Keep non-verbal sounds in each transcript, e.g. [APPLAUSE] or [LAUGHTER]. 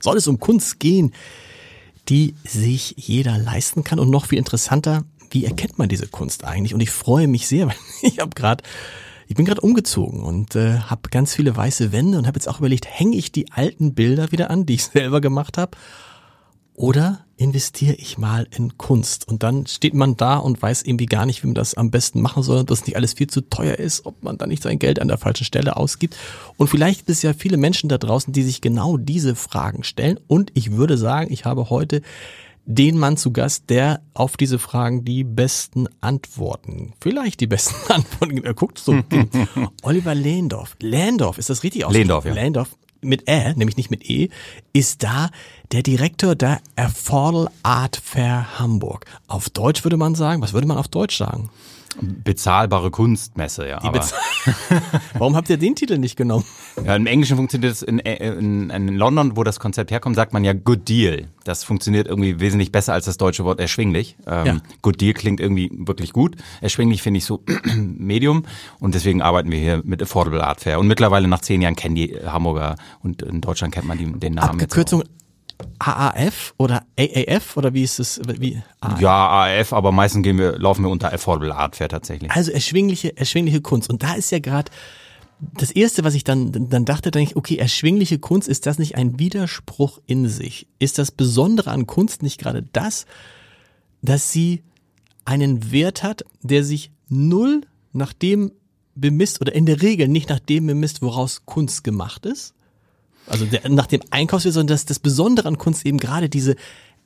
soll es um Kunst gehen, die sich jeder leisten kann und noch viel interessanter, wie erkennt man diese Kunst eigentlich? Und ich freue mich sehr, [LAUGHS] weil ich habe gerade ich bin gerade umgezogen und äh, habe ganz viele weiße Wände und habe jetzt auch überlegt, hänge ich die alten Bilder wieder an, die ich [LAUGHS] selber gemacht habe oder investiere ich mal in Kunst? Und dann steht man da und weiß irgendwie gar nicht, wie man das am besten machen soll, dass nicht alles viel zu teuer ist, ob man da nicht sein Geld an der falschen Stelle ausgibt. Und vielleicht gibt es ja viele Menschen da draußen, die sich genau diese Fragen stellen. Und ich würde sagen, ich habe heute den Mann zu Gast, der auf diese Fragen die besten Antworten, vielleicht die besten [LAUGHS] Antworten, er guckt so, [LAUGHS] Oliver Lehndorf. Lehndorf, ist das richtig aus? Lehndorf, ja. Lehndorf, mit Ä, nämlich nicht mit E, ist da der Direktor der Affordable Art Fair Hamburg. Auf Deutsch würde man sagen, was würde man auf Deutsch sagen? Bezahlbare Kunstmesse, ja. Aber [LAUGHS] Warum habt ihr den Titel nicht genommen? Ja, Im Englischen funktioniert es in, in, in, London, wo das Konzept herkommt, sagt man ja Good Deal. Das funktioniert irgendwie wesentlich besser als das deutsche Wort erschwinglich. Ähm, ja. Good Deal klingt irgendwie wirklich gut. Erschwinglich finde ich so [CLEARS THROAT] Medium und deswegen arbeiten wir hier mit Affordable Art Fair. Und mittlerweile nach zehn Jahren kennen die Hamburger und in Deutschland kennt man die, den Namen. Abkürzung AAF oder AAF oder wie ist es? Wie? AAF. Ja, AAF, aber meistens gehen wir, laufen wir unter Affordable Art Fair tatsächlich. Also erschwingliche, erschwingliche Kunst. Und da ist ja gerade das erste, was ich dann, dann dachte, denke ich, okay, erschwingliche Kunst, ist das nicht ein Widerspruch in sich? Ist das Besondere an Kunst nicht gerade das, dass sie einen Wert hat, der sich null nach dem bemisst oder in der Regel nicht nach dem bemisst, woraus Kunst gemacht ist? Also der, nach dem Einkaufswert, sondern das, das Besondere an Kunst eben gerade diese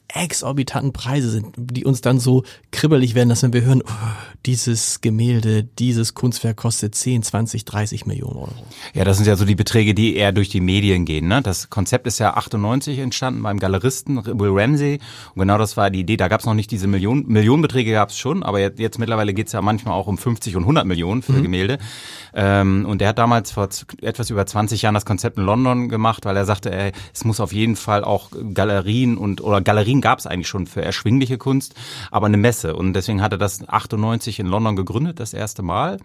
exorbitanten Preise sind, die uns dann so kribbelig werden, dass wenn wir hören, oh, dieses Gemälde, dieses Kunstwerk kostet 10, 20, 30 Millionen Euro. Ja, das sind ja so die Beträge, die eher durch die Medien gehen. Ne? Das Konzept ist ja 98 entstanden beim Galeristen Will Ramsey und genau das war die Idee. Da gab es noch nicht diese Millionen, Millionenbeträge gab es schon, aber jetzt, jetzt mittlerweile geht es ja manchmal auch um 50 und 100 Millionen für mhm. Gemälde. Ähm, und der hat damals vor etwas über 20 Jahren das Konzept in London gemacht, weil er sagte, ey, es muss auf jeden Fall auch Galerien und oder Galerien gab es eigentlich schon für erschwingliche Kunst, aber eine Messe. Und deswegen hat er das 98 in London gegründet, das erste Mal.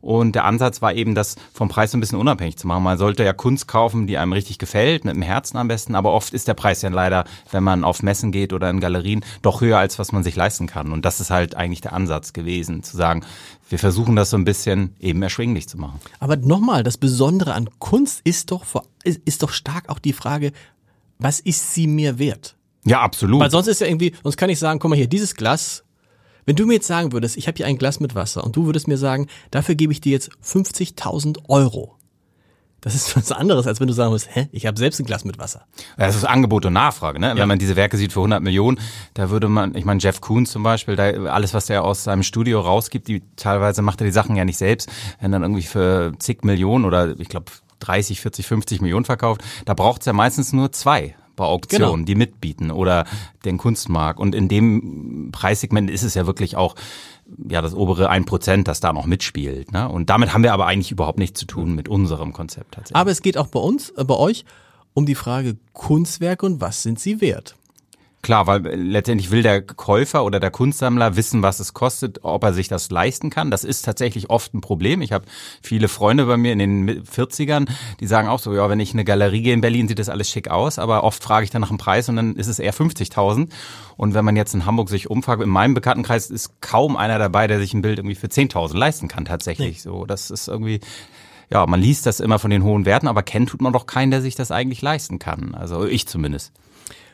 Und der Ansatz war eben, das vom Preis ein bisschen unabhängig zu machen. Man sollte ja Kunst kaufen, die einem richtig gefällt, mit dem Herzen am besten. Aber oft ist der Preis ja leider, wenn man auf Messen geht oder in Galerien, doch höher, als was man sich leisten kann. Und das ist halt eigentlich der Ansatz gewesen, zu sagen, wir versuchen das so ein bisschen eben erschwinglich zu machen. Aber nochmal, das Besondere an Kunst ist doch, ist doch stark auch die Frage, was ist sie mir wert? Ja, absolut. Weil sonst ist ja irgendwie, sonst kann ich sagen, guck mal hier, dieses Glas, wenn du mir jetzt sagen würdest, ich habe hier ein Glas mit Wasser und du würdest mir sagen, dafür gebe ich dir jetzt 50.000 Euro. Das ist [LAUGHS] was anderes, als wenn du sagen musst, hä, ich habe selbst ein Glas mit Wasser. Ja, das ist Angebot und Nachfrage. Ne? Ja. Wenn man diese Werke sieht für 100 Millionen, da würde man, ich meine, Jeff Koons zum Beispiel, da, alles, was er aus seinem Studio rausgibt, die teilweise macht er die Sachen ja nicht selbst, wenn dann irgendwie für zig Millionen oder ich glaube 30, 40, 50 Millionen verkauft, da braucht es ja meistens nur zwei bei Auktionen, genau. die mitbieten oder den Kunstmarkt. Und in dem Preissegment ist es ja wirklich auch ja das obere ein Prozent, das da noch mitspielt. Ne? Und damit haben wir aber eigentlich überhaupt nichts zu tun mit unserem Konzept tatsächlich. Aber es geht auch bei uns, äh, bei euch um die Frage Kunstwerke und was sind sie wert? Klar, weil letztendlich will der Käufer oder der Kunstsammler wissen, was es kostet, ob er sich das leisten kann. Das ist tatsächlich oft ein Problem. Ich habe viele Freunde bei mir in den 40ern, die sagen auch so, ja, wenn ich in eine Galerie gehe in Berlin, sieht das alles schick aus, aber oft frage ich dann nach dem Preis und dann ist es eher 50.000. Und wenn man jetzt in Hamburg sich umfragt, in meinem Bekanntenkreis ist kaum einer dabei, der sich ein Bild irgendwie für 10.000 leisten kann tatsächlich. Nee. So, das ist irgendwie ja, man liest das immer von den hohen Werten, aber kennt tut man doch keinen, der sich das eigentlich leisten kann. Also ich zumindest.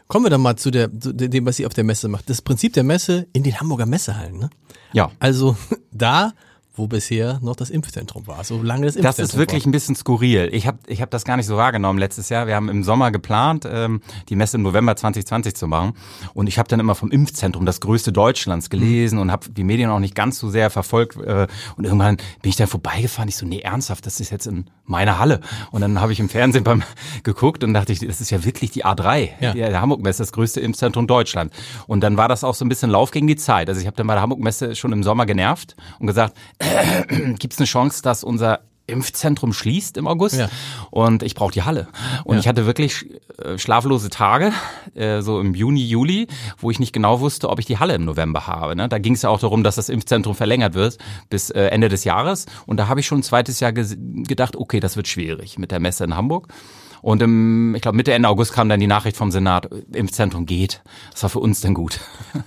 Kommen wir dann mal zu, der, zu dem, was sie auf der Messe macht. Das Prinzip der Messe in den Hamburger Messehallen. Ne? Ja. Also [LAUGHS] da wo bisher noch das Impfzentrum war, so lange das Impfzentrum Das ist wirklich war. ein bisschen skurril. Ich habe ich hab das gar nicht so wahrgenommen letztes Jahr. Wir haben im Sommer geplant, ähm, die Messe im November 2020 zu machen. Und ich habe dann immer vom Impfzentrum, das größte Deutschlands, gelesen mhm. und habe die Medien auch nicht ganz so sehr verfolgt. Äh, und irgendwann bin ich dann vorbeigefahren. Ich so, nee, ernsthaft, das ist jetzt in meiner Halle. Und dann habe ich im Fernsehen beim [LAUGHS] geguckt und dachte ich, das ist ja wirklich die A3, ja. der Hamburg-Messe, das größte Impfzentrum Deutschland. Und dann war das auch so ein bisschen Lauf gegen die Zeit. Also ich habe dann bei der Hamburg-Messe schon im Sommer genervt und gesagt, [CLEARS THROAT] gibt es eine Chance, dass unser Impfzentrum schließt im August ja. und ich brauche die Halle. Und ja. ich hatte wirklich äh, schlaflose Tage, äh, so im Juni, Juli, wo ich nicht genau wusste, ob ich die Halle im November habe. Ne? Da ging es ja auch darum, dass das Impfzentrum verlängert wird bis äh, Ende des Jahres. Und da habe ich schon ein zweites Jahr gedacht, okay, das wird schwierig mit der Messe in Hamburg. Und im, ich glaube, Mitte, Ende August kam dann die Nachricht vom Senat, Impfzentrum geht. Das war für uns dann gut. [LAUGHS]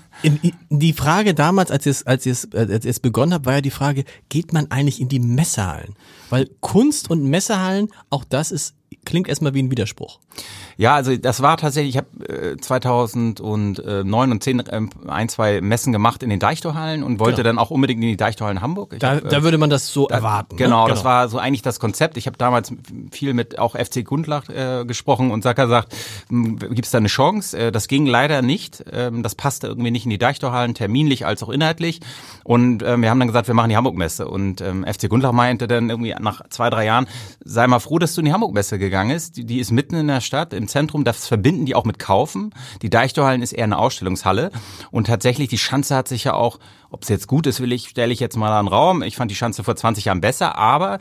Die Frage damals, als ihr es, als ihr es, als ihr es begonnen habt, war ja die Frage, geht man eigentlich in die Messehallen? Weil Kunst und Messehallen, auch das ist klingt erstmal wie ein Widerspruch. Ja, also das war tatsächlich, ich habe äh, 2009 und 10 äh, ein, zwei Messen gemacht in den Deichtorhallen und wollte genau. dann auch unbedingt in die Deichtorhallen Hamburg. Ich da, hab, äh, da würde man das so da, erwarten. Genau, ne? genau, das war so eigentlich das Konzept. Ich habe damals viel mit auch FC Gundlach äh, gesprochen und Sacker sagt, gibt es da eine Chance? Äh, das ging leider nicht. Ähm, das passte irgendwie nicht in die Deichtorhallen, terminlich als auch inhaltlich. Und ähm, wir haben dann gesagt, wir machen die Hamburg-Messe. Und ähm, FC Gundlach meinte dann irgendwie nach zwei, drei Jahren, sei mal froh, dass du in die Hamburg-Messe gegangen ist. Die, die ist mitten in der Stadt, im Zentrum. Das verbinden die auch mit Kaufen. Die Deichtorhallen ist eher eine Ausstellungshalle. Und tatsächlich, die Schanze hat sich ja auch, ob es jetzt gut ist, will ich, stelle ich jetzt mal an Raum. Ich fand die Schanze vor 20 Jahren besser, aber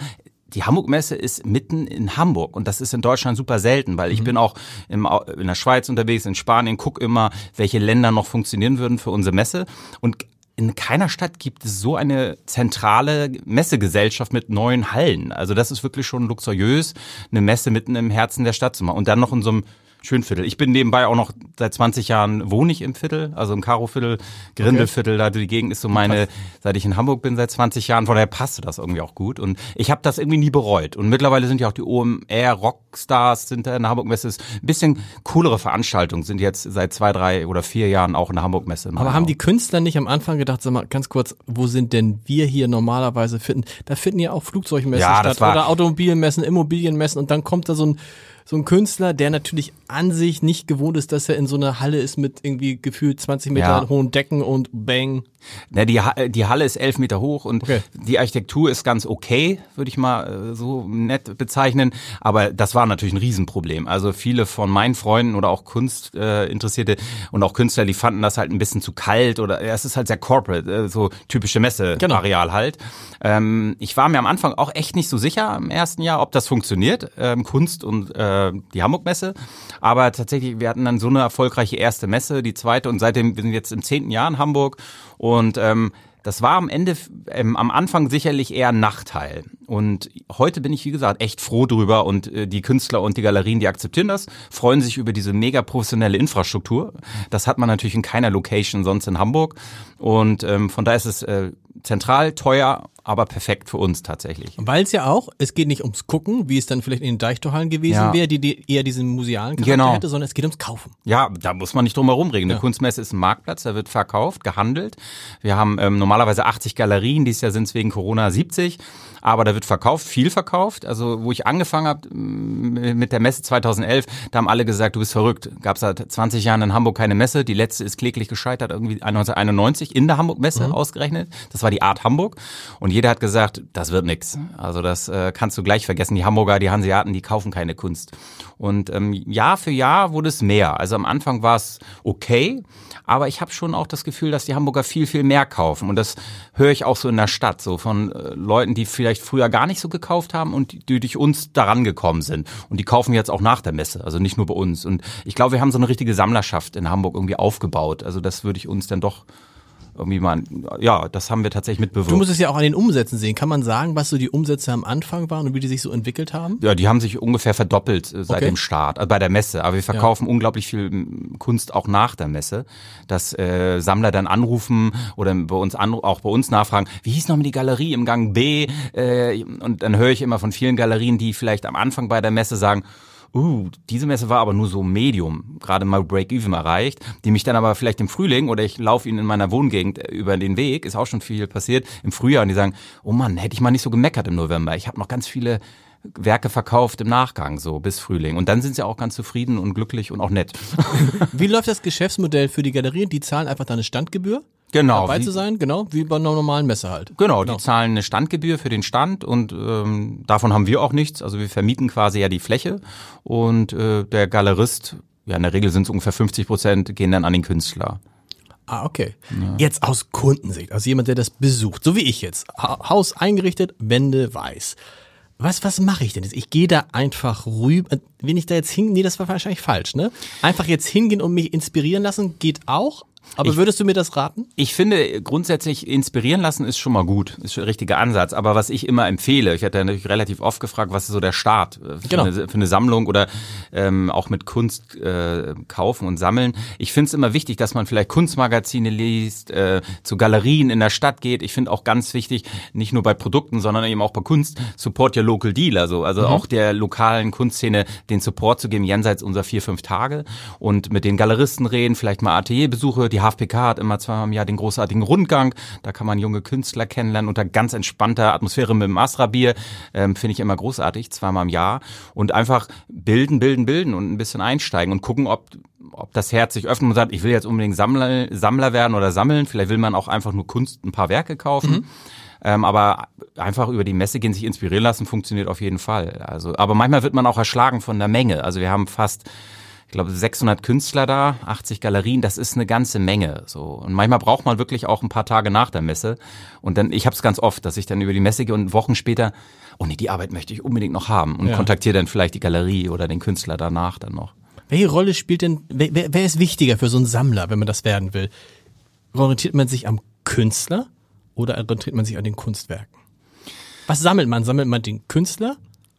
die Hamburg-Messe ist mitten in Hamburg und das ist in Deutschland super selten, weil ich mhm. bin auch im, in der Schweiz unterwegs, in Spanien, guck immer, welche Länder noch funktionieren würden für unsere Messe und in keiner Stadt gibt es so eine zentrale Messegesellschaft mit neuen Hallen. Also das ist wirklich schon luxuriös, eine Messe mitten im Herzen der Stadt zu machen. Und dann noch in so einem Schönviertel. Ich bin nebenbei auch noch seit 20 Jahren wohne ich im Viertel, also im Karoviertel, Grindelviertel, okay. da die Gegend ist so meine, seit ich in Hamburg bin seit 20 Jahren, von daher passte das irgendwie auch gut und ich habe das irgendwie nie bereut und mittlerweile sind ja auch die OMR Rockstars sind da in der Hamburg Messe, ist ein bisschen coolere Veranstaltungen, sind jetzt seit zwei, drei oder vier Jahren auch in der Hamburg Messe. Aber haben die Künstler nicht am Anfang gedacht, sag mal ganz kurz, wo sind denn wir hier normalerweise finden? Da finden ja auch Flugzeugmessen ja, statt oder Automobilmessen, Immobilienmessen und dann kommt da so ein so ein Künstler, der natürlich an sich nicht gewohnt ist, dass er in so einer Halle ist mit irgendwie gefühlt 20 Meter ja. hohen Decken und Bang. Na, die, die Halle ist elf Meter hoch und okay. die Architektur ist ganz okay, würde ich mal äh, so nett bezeichnen. Aber das war natürlich ein Riesenproblem. Also viele von meinen Freunden oder auch Kunstinteressierte äh, und auch Künstler, die fanden das halt ein bisschen zu kalt oder ja, es ist halt sehr corporate, äh, so typische Messe-Areal genau. halt. Ähm, ich war mir am Anfang auch echt nicht so sicher im ersten Jahr, ob das funktioniert, ähm, Kunst und äh, die Hamburg-Messe. Aber tatsächlich, wir hatten dann so eine erfolgreiche erste Messe, die zweite und seitdem, wir sind jetzt im zehnten Jahr in Hamburg und ähm, das war am Ende, ähm, am Anfang sicherlich eher ein Nachteil. Und heute bin ich, wie gesagt, echt froh drüber und äh, die Künstler und die Galerien, die akzeptieren das, freuen sich über diese mega professionelle Infrastruktur. Das hat man natürlich in keiner Location sonst in Hamburg. Und ähm, von daher ist es äh, zentral, teuer, aber perfekt für uns tatsächlich. Weil es ja auch, es geht nicht ums Gucken, wie es dann vielleicht in den Deichtorhallen gewesen ja. wäre, die, die eher diesen musealen Charakter genau. hätte, sondern es geht ums Kaufen. Ja, da muss man nicht drum herum reden. Eine ja. Kunstmesse ist ein Marktplatz, da wird verkauft, gehandelt. Wir haben ähm, normalerweise 80 Galerien, dieses Jahr sind es wegen Corona 70 aber da wird verkauft, viel verkauft. Also wo ich angefangen habe mit der Messe 2011, da haben alle gesagt, du bist verrückt. Gab es seit 20 Jahren in Hamburg keine Messe. Die letzte ist kläglich gescheitert, irgendwie 1991 in der Hamburg-Messe mhm. ausgerechnet. Das war die Art Hamburg. Und jeder hat gesagt, das wird nix. Also das äh, kannst du gleich vergessen. Die Hamburger, die Hanseaten, die kaufen keine Kunst. Und ähm, Jahr für Jahr wurde es mehr. Also am Anfang war es okay, aber ich habe schon auch das Gefühl, dass die Hamburger viel, viel mehr kaufen. Und das höre ich auch so in der Stadt, so von äh, Leuten, die vielleicht früher gar nicht so gekauft haben und die, die durch uns daran gekommen sind. Und die kaufen jetzt auch nach der Messe, also nicht nur bei uns. Und ich glaube, wir haben so eine richtige Sammlerschaft in Hamburg irgendwie aufgebaut. Also das würde ich uns dann doch irgendwie mal, ja, das haben wir tatsächlich mitbewirkt. Du musst es ja auch an den Umsätzen sehen. Kann man sagen, was so die Umsätze am Anfang waren und wie die sich so entwickelt haben? Ja, die haben sich ungefähr verdoppelt äh, seit okay. dem Start, also bei der Messe. Aber wir verkaufen ja. unglaublich viel Kunst auch nach der Messe, dass äh, Sammler dann anrufen oder bei uns an, auch bei uns nachfragen, wie hieß nochmal die Galerie im Gang B? Äh, und dann höre ich immer von vielen Galerien, die vielleicht am Anfang bei der Messe sagen, uh, diese Messe war aber nur so Medium, gerade mal Break-Even erreicht, die mich dann aber vielleicht im Frühling oder ich laufe ihnen in meiner Wohngegend über den Weg, ist auch schon viel passiert, im Frühjahr und die sagen, oh Mann, hätte ich mal nicht so gemeckert im November. Ich habe noch ganz viele Werke verkauft im Nachgang, so bis Frühling. Und dann sind sie auch ganz zufrieden und glücklich und auch nett. [LAUGHS] Wie läuft das Geschäftsmodell für die Galerien? Die zahlen einfach dann eine Standgebühr? Genau. Dabei wie- zu sein, genau, wie bei einer normalen Messe halt. Genau, die zahlen eine Standgebühr für den Stand und ähm, davon haben wir auch nichts. Also wir vermieten quasi ja die Fläche und äh, der Galerist, ja in der Regel sind es ungefähr 50 Prozent, gehen dann an den Künstler. Ah, okay. Jetzt aus Kundensicht, also jemand, der das besucht, so wie ich jetzt. Ha Haus eingerichtet, Wände weiß. Was, was mache ich denn jetzt? Ich gehe da einfach rüber. Wenn ich da jetzt hin, nee, das war wahrscheinlich falsch, ne? Einfach jetzt hingehen und mich inspirieren lassen, geht auch. Aber Ich- würdest du mir das raten? Ich finde, grundsätzlich inspirieren lassen ist schon mal gut, ist schon der richtige Ansatz. Aber was ich immer empfehle, ich hatte natürlich relativ oft gefragt, was ist so der Start äh, für, Genau. eine, für eine Sammlung oder ähm, auch mit Kunst äh, kaufen und sammeln. Ich finde es immer wichtig, dass man vielleicht Kunstmagazine liest, äh, zu Galerien in der Stadt geht. Ich finde auch ganz wichtig, nicht nur bei Produkten, sondern eben auch bei Kunst, support your local dealer. So. Also auch der lokalen Kunstszene den Support zu geben, jenseits unserer vier, fünf Tage und mit den Galeristen reden, vielleicht mal Atelierbesuche. Die HFPK hat immer zweimal im Jahr den großartigen Rundgang. Da kann man junge Künstler kennenlernen unter ganz entspannter Atmosphäre mit dem Astra-Bier. Ähm, Finde ich immer großartig, zweimal im Jahr. Und einfach bilden, bilden, bilden und ein bisschen einsteigen und gucken, ob ob das Herz sich öffnet und sagt, ich will jetzt unbedingt Sammler, Sammler werden oder sammeln. Vielleicht will man auch einfach nur Kunst, ein paar Werke kaufen. Ähm, aber einfach über die Messe gehen, sich inspirieren lassen, funktioniert auf jeden Fall. Also, aber manchmal wird man auch erschlagen von der Menge. Also wir haben fast, glaube, 600 Künstler da, 80 Galerien. Das ist eine ganze Menge. So und manchmal braucht man wirklich auch ein paar Tage nach der Messe. Und dann, ich habe es ganz oft, dass ich dann über die Messe gehe und Wochen später, oh nee, die Arbeit möchte ich unbedingt noch haben und Ja. kontaktiere dann vielleicht die Galerie oder den Künstler danach dann noch. Welche Rolle spielt denn, wer, wer wer ist wichtiger für so einen Sammler, wenn man das werden will? Orientiert man sich am Künstler oder orientiert man sich an den Kunstwerken? Was sammelt man? Sammelt man den Künstler?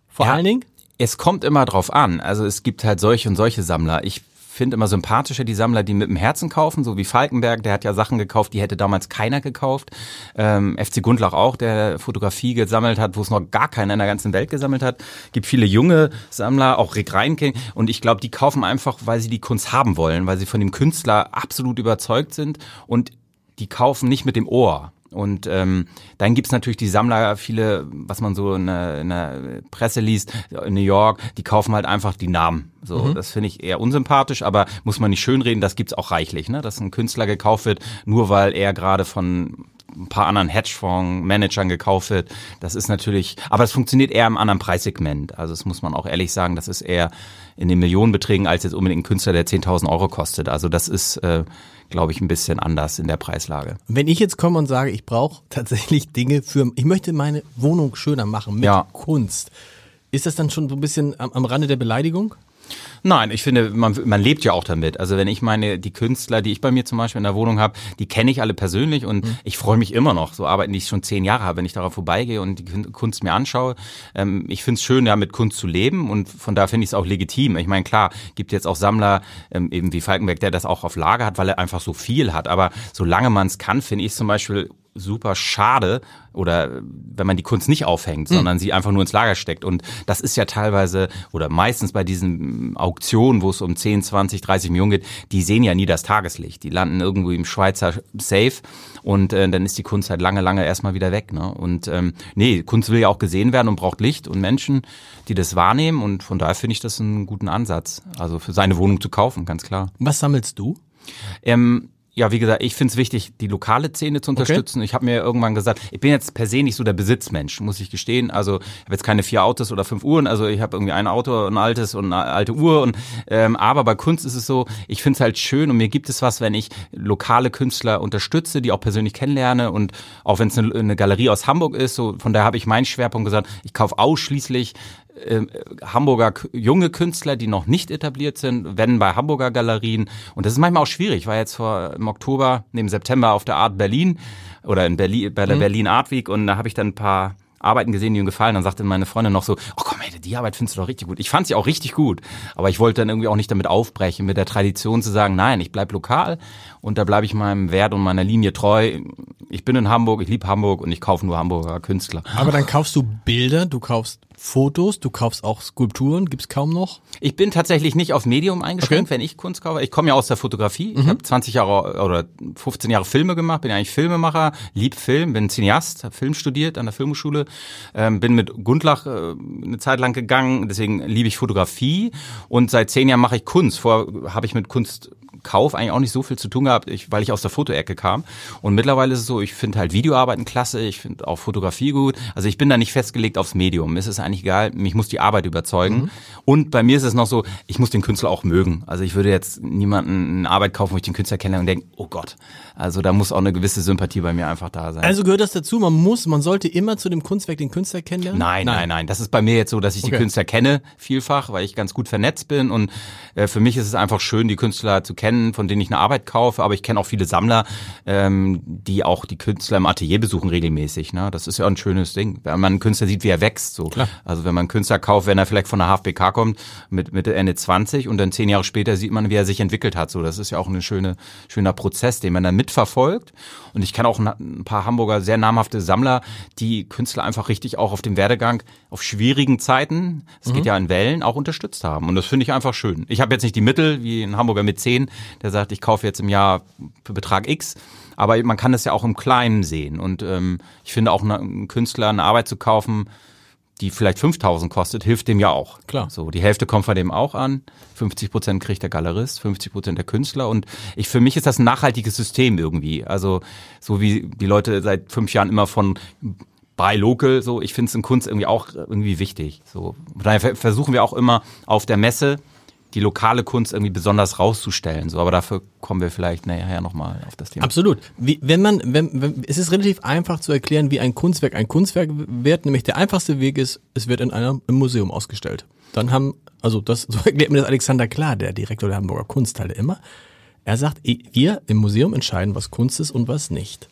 Vor Ja. allen Dingen? Es kommt immer drauf an. Also es gibt halt solche und solche Sammler. Ich finde immer sympathischer die Sammler, die mit dem Herzen kaufen, so wie Falkenberg, der hat ja Sachen gekauft, die hätte damals keiner gekauft. Ähm, FC Gundlach auch, der Fotografie gesammelt hat, wo es noch gar keiner in der ganzen Welt gesammelt hat. Gibt viele junge Sammler, auch Rick Reinke. Und ich glaube, die kaufen einfach, weil sie die Kunst haben wollen, weil sie von dem Künstler absolut überzeugt sind und die kaufen nicht mit dem Ohr. Und ähm, dann gibt's natürlich die Sammler, viele, was man so in der, in der Presse liest, in New York, die kaufen halt einfach die Namen. So, das finde ich eher unsympathisch, aber muss man nicht schönreden, das gibt's auch reichlich, ne? Dass ein Künstler gekauft wird, nur weil er gerade von ein paar anderen Hedgefonds-Managern gekauft wird. Das ist natürlich, aber es funktioniert eher im anderen Preissegment. Also das muss man auch ehrlich sagen, das ist eher in den Millionenbeträgen als jetzt unbedingt ein Künstler, der 10.000 Euro kostet. Also das ist, äh, glaube ich, ein bisschen anders in der Preislage. Wenn ich jetzt komme und sage, ich brauche tatsächlich Dinge für, ich möchte meine Wohnung schöner machen mit Ja. Kunst, ist das dann schon so ein bisschen am, am Rande der Beleidigung? Nein, ich finde, man, man lebt ja auch damit. Also wenn ich meine, die Künstler, die ich bei mir zum Beispiel in der Wohnung habe, die kenne ich alle persönlich und ich freue mich immer noch, so Arbeiten, die ich schon zehn Jahre habe, wenn ich darauf vorbeigehe und die Kun- Kunst mir anschaue. Ähm, ich finde es schön, ja, mit Kunst zu leben und von da finde ich es auch legitim. Ich meine, klar, gibt jetzt auch Sammler, ähm, eben wie Falkenberg, der das auch auf Lager hat, weil er einfach so viel hat. Aber solange man es kann, finde ich zum Beispiel super schade oder wenn man die Kunst nicht aufhängt, sondern sie einfach nur ins Lager steckt. Und das ist ja teilweise oder meistens bei diesen Auktionen, wo es um 10, 20, 30 Millionen geht, die sehen ja nie das Tageslicht. Die landen irgendwo im Schweizer Safe und äh, dann ist die Kunst halt lange, lange erstmal wieder weg. Ne? Und ähm, nee, Kunst will ja auch gesehen werden und braucht Licht und Menschen, die das wahrnehmen. Und von daher finde ich das einen guten Ansatz. Also für seine Wohnung zu kaufen, ganz klar. Was sammelst du? Ähm, ja, wie gesagt, ich finde es wichtig, die lokale Szene zu unterstützen. Ich habe mir irgendwann gesagt, ich bin jetzt per se nicht so der Besitzmensch, muss ich gestehen. Also ich habe jetzt keine vier Autos oder fünf Uhren. Also ich habe irgendwie ein Auto, ein altes und eine alte Uhr. Und ähm, aber bei Kunst ist es so, ich finde es halt schön und mir gibt es was, wenn ich lokale Künstler unterstütze, die auch persönlich kennenlerne und auch wenn es eine, eine Galerie aus Hamburg ist. So von daher habe ich meinen Schwerpunkt gesagt, ich kaufe ausschließlich ähm, Hamburger junge Künstler, die noch nicht etabliert sind, wenn bei Hamburger Galerien. Und das ist manchmal auch schwierig. Ich war jetzt vor im Oktober, im September auf der Art Berlin oder in Berlin, bei der Berlin Art Week und da habe ich dann ein paar Arbeiten gesehen, die mir gefallen. Dann sagte meine Freundin noch so, oh komm Alter, die Arbeit findest du doch richtig gut. Ich fand sie auch richtig gut, aber ich wollte dann irgendwie auch nicht damit aufbrechen, mit der Tradition zu sagen, nein, ich bleib lokal und da bleibe ich meinem Wert und meiner Linie treu. Ich bin in Hamburg, ich liebe Hamburg und ich kaufe nur Hamburger Künstler. Aber dann kaufst du Bilder, du kaufst Fotos, du kaufst auch Skulpturen, gibt's kaum noch? Ich bin tatsächlich nicht auf Medium eingeschränkt, Okay. wenn ich Kunst kaufe. Ich komme ja aus der Fotografie. Ich habe 20 Jahre oder 15 Jahre Filme gemacht, bin eigentlich Filmemacher, lieb Film, bin Cineast, habe Film studiert an der Filmhochschule, ähm, bin mit Gundlach äh, eine Zeit lang gegangen, deswegen liebe ich Fotografie und seit zehn Jahren mache ich Kunst. Vorher habe ich mit Kunst Kauf eigentlich auch nicht so viel zu tun gehabt, ich, weil ich aus der Fotoecke kam. Und mittlerweile ist es so, ich finde halt Videoarbeiten klasse, ich finde auch Fotografie gut. Also ich bin da nicht festgelegt aufs Medium. Es ist eigentlich egal, mich muss die Arbeit überzeugen. Und bei mir ist es noch so, ich muss den Künstler auch mögen. Also ich würde jetzt niemanden eine Arbeit kaufen, wo ich den Künstler kenne und denke, oh Gott. Also da muss auch eine gewisse Sympathie bei mir einfach da sein. Also gehört das dazu, man muss, man sollte immer zu dem Kunstwerk den Künstler kennenlernen? Nein, nein, nein. Das ist bei mir jetzt so, dass ich Okay. die Künstler kenne, vielfach, weil ich ganz gut vernetzt bin. Und äh, für mich ist es einfach schön, die Künstler zu kennen, von denen ich eine Arbeit kaufe. Aber ich kenne auch viele Sammler, ähm, die auch die Künstler im Atelier besuchen regelmäßig. Ne? Das ist ja ein schönes Ding. Wenn man einen Künstler sieht, wie er wächst. So. Klar. Also wenn man einen Künstler kauft, wenn er vielleicht von der HFBK kommt, mit Mitte, Ende 20 und dann zehn Jahre später sieht man, wie er sich entwickelt hat. So, das ist ja auch ein schöne, schöner Prozess, den man dann mitverfolgt. Und ich kann auch ein ein paar Hamburger sehr namhafte Sammler, die Künstler einfach richtig auch auf dem Werdegang auf schwierigen Zeiten, es geht ja in Wellen, auch unterstützt haben. Und das finde ich einfach schön. Ich habe jetzt nicht die Mittel wie ein Hamburger mit 10, der sagt, ich kaufe jetzt im Jahr für Betrag X. Aber man kann das ja auch im Kleinen sehen. Und ähm, ich finde auch eine- einen Künstler eine Arbeit zu kaufen, die vielleicht 5000 kostet, hilft dem ja auch. Klar. So, die Hälfte kommt von dem auch an. 50 Prozent kriegt der Galerist, 50 Prozent der Künstler. Und ich, für mich ist das ein nachhaltiges System irgendwie. Also, so wie die Leute seit fünf Jahren immer von Buy Local, so, ich finde es in Kunst irgendwie auch irgendwie wichtig. So, von daher ver- versuchen wir auch immer auf der Messe die lokale Kunst irgendwie besonders rauszustellen. So, aber dafür kommen wir vielleicht nachher nochmal auf das Thema. Absolut. Wie, wenn man, wenn, wenn, es ist relativ einfach zu erklären, wie ein Kunstwerk ein Kunstwerk wird. Nämlich der einfachste Weg ist, es wird in einem im Museum ausgestellt. Dann haben, also das, so [LAUGHS] erklärt mir das Alexander Klar, der Direktor der Hamburger Kunsthalle immer. Er sagt, wir im Museum entscheiden, was Kunst ist und was nicht.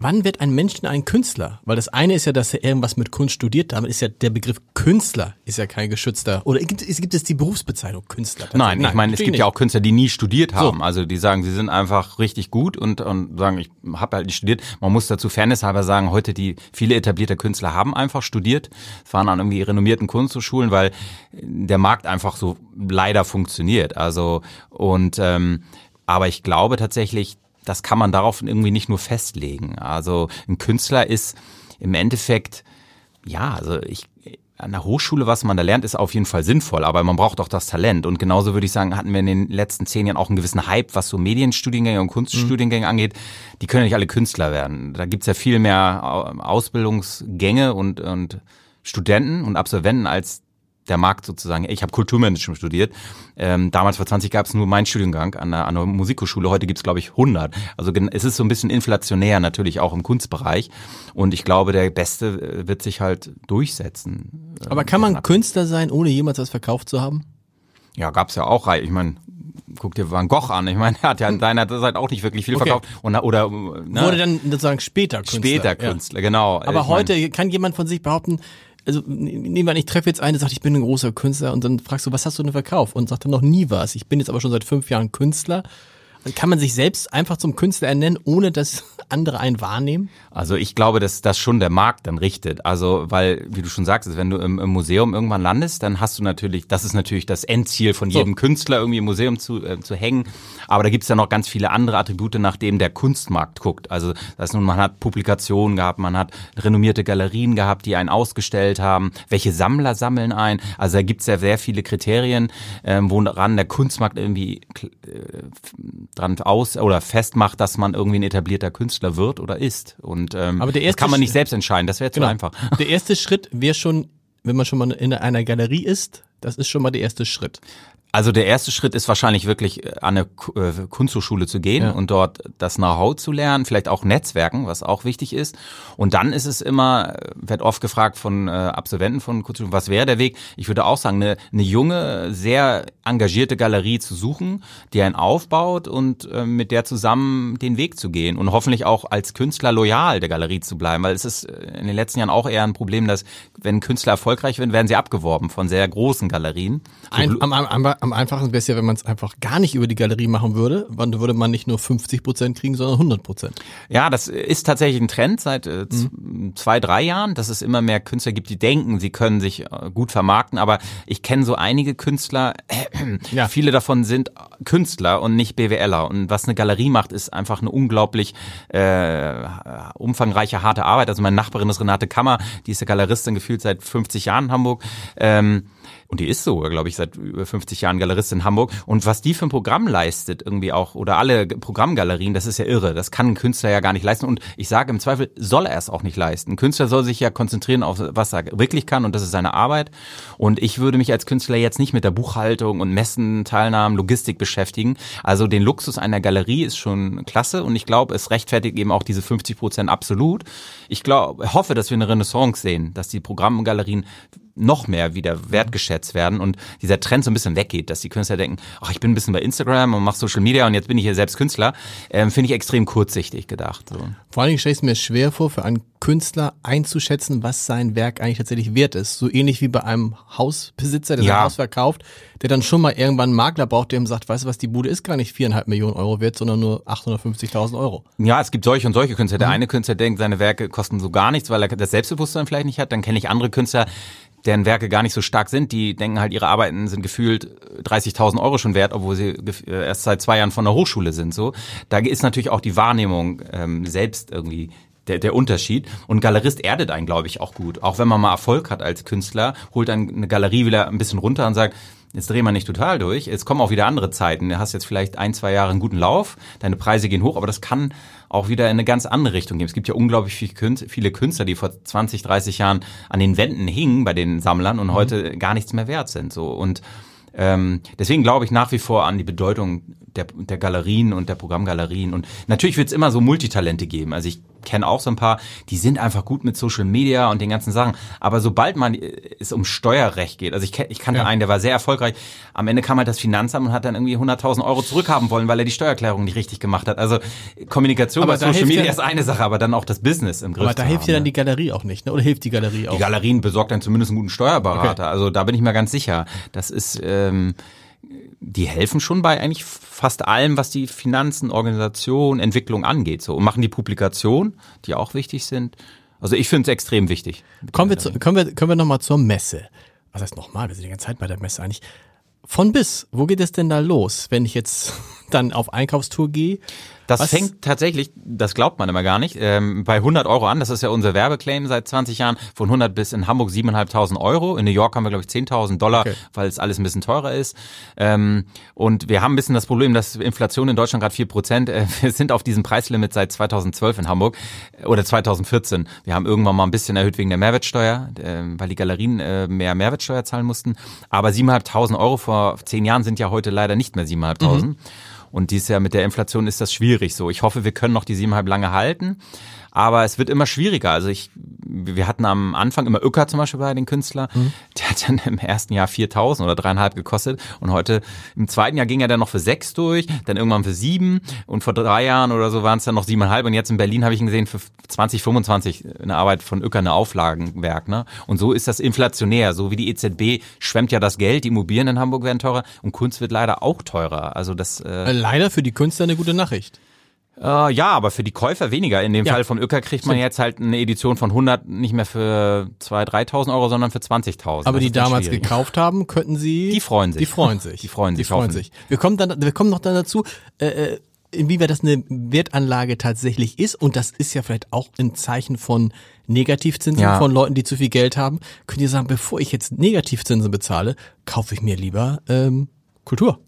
Wann wird ein Mensch denn ein Künstler? Weil das eine ist ja, dass er irgendwas mit Kunst studiert. Damit ist ja der Begriff Künstler ist ja kein geschützter. Oder gibt es, gibt es die Berufsbezeichnung Künstler? Nein, ich meine, es gibt ja auch Künstler, die nie studiert haben. So. Also die sagen, sie sind einfach richtig gut und, und sagen, ich habe halt nicht studiert. Man muss dazu fairnesshalber sagen, heute die viele etablierte Künstler haben einfach studiert, fahren an irgendwie renommierten Kunsthochschulen, weil der Markt einfach so leider funktioniert. Also und ähm, aber ich glaube tatsächlich, das kann man darauf irgendwie nicht nur festlegen. Also ein Künstler ist im Endeffekt ja, also ich an der Hochschule, was man da lernt, ist auf jeden Fall sinnvoll, aber man braucht auch das Talent. Und genauso würde ich sagen, hatten wir in den letzten zehn Jahren auch einen gewissen Hype, was so Medienstudiengänge und Kunststudiengänge angeht. Die können ja nicht alle Künstler werden. Da gibt's ja viel mehr Au- Ausbildungsgänge und, und Studenten und Absolventen als der Markt sozusagen. Ich habe Kulturmanagement studiert. Ähm, damals vor 20 gab es nur meinen Studiengang an der, an der Musikhochschule. Heute gibt's glaube ich 100. Also es ist so ein bisschen inflationär natürlich auch im Kunstbereich. Und ich glaube, der Beste äh, wird sich halt durchsetzen. Aber kann man Künstler sein, ohne jemals was verkauft zu haben? Ja, gab's ja auch. Ich meine, guck dir Van Gogh an. Ich meine, er hat ja in seiner Zeit auch nicht wirklich viel Okay. verkauft. Und, oder ne, Wurde dann sozusagen später Künstler. später Ja. Künstler, genau. Aber Ich heute kann jemand von sich behaupten, also nehmen wir an, ich treffe jetzt einen, der sagt, ich bin ein großer Künstler und dann fragst du, was hast du denn verkauft? Und sagt dann noch nie was. Ich bin jetzt aber schon seit fünf Jahren Künstler. Kann man sich selbst einfach zum Künstler ernennen, ohne dass [LAUGHS] andere einen wahrnehmen? Also ich glaube, dass das schon der Markt dann richtet. Also, weil, wie du schon sagst, wenn du im, im Museum irgendwann landest, dann hast du natürlich, das ist natürlich das Endziel von So. jedem Künstler, irgendwie im Museum zu, äh, zu hängen. Aber da gibt's ja noch ganz viele andere Attribute, nach denen der Kunstmarkt guckt. Also das ist nun, man hat Publikationen gehabt, man hat renommierte Galerien gehabt, die einen ausgestellt haben. Welche Sammler sammeln ein? Also da gibt's ja sehr viele Kriterien, ähm, woran der Kunstmarkt irgendwie äh, dran aus oder festmacht, dass man irgendwie ein etablierter Künstler wird oder ist. Und ähm, Aber der das erste kann man nicht selbst entscheiden, das wäre zu Genau. einfach. Der erste Schritt wäre schon, wenn man schon mal in einer Galerie ist, das ist schon mal der erste Schritt. Also der erste Schritt ist wahrscheinlich wirklich äh, an eine äh, Kunsthochschule zu gehen ja. und dort das Know-how zu lernen, vielleicht auch Netzwerken, was auch wichtig ist. Und dann ist es immer, äh, wird oft gefragt von Absolventen von Kunsthochschulen, was wäre der Weg? Ich würde auch sagen, eine, eine junge, sehr engagierte Galerie zu suchen, die einen aufbaut und mit der zusammen den Weg zu gehen und hoffentlich auch als Künstler loyal der Galerie zu bleiben, weil es ist in den letzten Jahren auch eher ein Problem, dass wenn Künstler erfolgreich werden, werden sie abgeworben von sehr großen Galerien. Ein, am, am, am einfachsten wäre es ja, wenn man es einfach gar nicht über die Galerie machen würde. Dann würde man nicht nur 50 Prozent kriegen, sondern 100 Prozent. Ja, das ist tatsächlich ein Trend seit äh, mhm. zwei, drei Jahren, dass es immer mehr Künstler gibt, die denken, sie können sich äh, gut vermarkten. Aber ich kenne so einige Künstler, äh, ja. viele davon sind Künstler und nicht BWLer. Und was eine Galerie macht, ist einfach eine unglaublich äh, umfangreiche, harte Arbeit. Also meine Nachbarin ist Renate Kammer, die ist ja Galeristin gefühlt seit 50 Jahren in Hamburg. Ähm, und die ist so, glaube ich, seit über 50 Jahren Galerist in Hamburg. Und was die für ein Programm leistet, irgendwie auch, oder alle Programmgalerien, das ist ja irre. Das kann ein Künstler ja gar nicht leisten. Und ich sage im Zweifel, soll er es auch nicht leisten. Ein Künstler soll sich ja konzentrieren auf, was er wirklich kann, und das ist seine Arbeit. Und ich würde mich als Künstler jetzt nicht mit der Buchhaltung und Messen, Teilnahmen, Logistik beschäftigen. Also den Luxus einer Galerie ist schon klasse. Und ich glaube, es rechtfertigt eben auch diese 50 Prozent absolut. Ich glaube, hoffe, dass wir eine Renaissance sehen, dass die Programmgalerien noch mehr wieder wertgeschätzt werden und dieser Trend so ein bisschen weggeht, dass die Künstler denken, ach, ich bin ein bisschen bei Instagram und mache Social Media und jetzt bin ich hier selbst Künstler, ähm, finde ich extrem kurzsichtig gedacht. So. Vor allen Dingen stelle ich es mir schwer vor, für einen Künstler einzuschätzen, was sein Werk eigentlich tatsächlich wert ist. So ähnlich wie bei einem Hausbesitzer, der ja. sein Haus verkauft, der dann schon mal irgendwann einen Makler braucht, der ihm sagt, weißt du was, die Bude ist gar nicht viereinhalb Millionen Euro wert, sondern nur 850.000 Euro. Ja, es gibt solche und solche Künstler. Der mhm. eine Künstler denkt, seine Werke kosten so gar nichts, weil er das Selbstbewusstsein vielleicht nicht hat. Dann kenne ich andere Künstler, deren Werke gar nicht so stark sind, die denken halt, ihre Arbeiten sind gefühlt 30.000 Euro schon wert, obwohl sie äh, erst seit zwei Jahren von der Hochschule sind. So, da ist natürlich auch die Wahrnehmung ähm, selbst irgendwie der, der Unterschied. Und Galerist erdet einen, glaube ich, auch gut. Auch wenn man mal Erfolg hat als Künstler, holt dann eine Galerie wieder ein bisschen runter und sagt, jetzt drehen wir nicht total durch, jetzt kommen auch wieder andere Zeiten. Du hast jetzt vielleicht ein, zwei Jahre einen guten Lauf, deine Preise gehen hoch, aber das kann auch wieder in eine ganz andere Richtung gehen. Es gibt ja unglaublich viele Künstler, die vor 20, 30 Jahren an den Wänden hingen bei den Sammlern und mhm. heute gar nichts mehr wert sind. So und ähm, deswegen glaube ich nach wie vor an die Bedeutung der, der Galerien und der Programmgalerien. Und natürlich wird es immer so Multitalente geben. Also ich kenne auch so ein paar, die sind einfach gut mit Social Media und den ganzen Sachen. Aber sobald man äh, es um Steuerrecht geht, also ich, ich kannte ja. einen, der war sehr erfolgreich. Am Ende kam halt das Finanzamt und hat dann irgendwie 100.000 Euro zurückhaben wollen, weil er die Steuererklärung nicht richtig gemacht hat. Also Kommunikation aber bei Social Media ja, ist eine Sache, aber dann auch das Business im Griff. Aber da hilft dir dann die Galerie auch nicht, ne? oder hilft die Galerie auch? Die Galerien besorgt dann zumindest einen guten Steuerberater. Okay. Also da bin ich mir ganz sicher. Das ist... Ähm, die helfen schon bei eigentlich fast allem, was die Finanzen, Organisation, Entwicklung angeht. So und machen die Publikation, die auch wichtig sind. Also ich finde es extrem wichtig. Kommen wir, zu, können wir, können wir nochmal zur Messe. Was heißt nochmal? Wir sind die ganze Zeit bei der Messe eigentlich. Von bis, wo geht es denn da los, wenn ich jetzt [LAUGHS] dann auf Einkaufstour gehe? Das Was? fängt tatsächlich, das glaubt man immer gar nicht, ähm, bei 100 Euro an. Das ist ja unser Werbeclaim seit 20 Jahren. Von 100 bis in Hamburg 7.500 Euro. In New York haben wir, glaube ich, 10.000 Dollar, okay. weil es alles ein bisschen teurer ist. Ähm, und wir haben ein bisschen das Problem, dass Inflation in Deutschland gerade 4 Prozent. Äh, [LAUGHS] wir sind auf diesem Preislimit seit 2012 in Hamburg äh, oder 2014. Wir haben irgendwann mal ein bisschen erhöht wegen der Mehrwertsteuer, äh, weil die Galerien äh, mehr Mehrwertsteuer zahlen mussten. Aber 7.500 Euro vor zehn Jahren sind ja heute leider nicht mehr 7.500. Mhm. Und dieses Jahr mit der Inflation ist das schwierig so. Ich hoffe, wir können noch die siebeneinhalb lange halten. Aber es wird immer schwieriger. Also ich, wir hatten am Anfang immer Öcker zum Beispiel bei den Künstlern. Mhm. Der hat dann im ersten Jahr 4.000 oder dreieinhalb gekostet. Und heute, im zweiten Jahr ging er dann noch für sechs durch, dann irgendwann für sieben. Und vor drei Jahren oder so waren es dann noch siebeneinhalb. Und jetzt in Berlin habe ich ihn gesehen für 20, 25 eine Arbeit von Öcker, eine Auflagenwerk. Ne? Und so ist das inflationär. So wie die EZB schwemmt ja das Geld, die Immobilien in Hamburg werden teurer und Kunst wird leider auch teurer. Also das äh leider für die Künstler eine gute Nachricht. Äh, ja, aber für die Käufer weniger. In dem ja. Fall von Öcker kriegt man jetzt halt eine Edition von 100 nicht mehr für 2.000, 3.000 Euro, sondern für 20.000. Aber das die damals schwierig. gekauft haben, könnten sie... Die freuen sich. Die freuen sich. [LAUGHS] Die freuen sich. Die freuen sich. Wir kommen, dann, wir kommen noch dann dazu, äh, äh, inwieweit das eine Wertanlage tatsächlich ist. Und das ist ja vielleicht auch ein Zeichen von Negativzinsen ja. von Leuten, die zu viel Geld haben. Könnt ihr sagen, bevor ich jetzt Negativzinsen bezahle, kaufe ich mir lieber ähm, Kultur.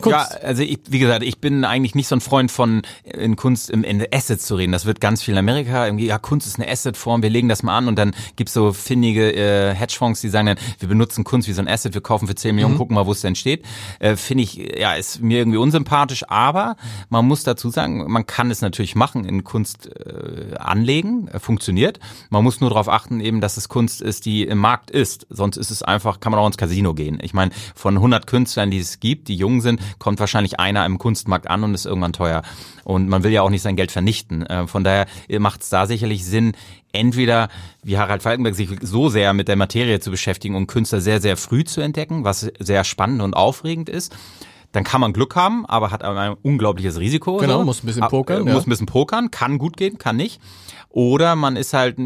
Kunst. Ja, also ich, wie gesagt, ich bin eigentlich nicht so ein Freund von in Kunst im in Assets zu reden. Das wird ganz viel in Amerika. Irgendwie, ja, Kunst ist eine Assetform, wir legen das mal an und dann gibt's so findige äh, Hedgefonds, die sagen dann, wir benutzen Kunst wie so ein Asset, wir kaufen für 10 Millionen, mhm. gucken mal, wo es denn steht. Äh, Finde ich, ja, ist mir irgendwie unsympathisch, aber man muss dazu sagen, man kann es natürlich machen, in Kunst äh, anlegen, äh, funktioniert. Man muss nur darauf achten, eben, dass es Kunst ist, die im Markt ist. Sonst ist es einfach, kann man auch ins Casino gehen. Ich meine, von 100 Künstlern, die es gibt, die jung sind, kommt wahrscheinlich einer im Kunstmarkt an und ist irgendwann teuer. Und man will ja auch nicht sein Geld vernichten. Äh, von daher macht es da sicherlich Sinn, entweder wie Harald Falkenberg sich so sehr mit der Materie zu beschäftigen und Künstler sehr, sehr früh zu entdecken, was sehr spannend und aufregend ist dann kann man Glück haben, aber hat ein unglaubliches Risiko. Genau, so. muss ein bisschen pokern. Äh, muss ein bisschen pokern, kann gut gehen, kann nicht. Oder man ist halt,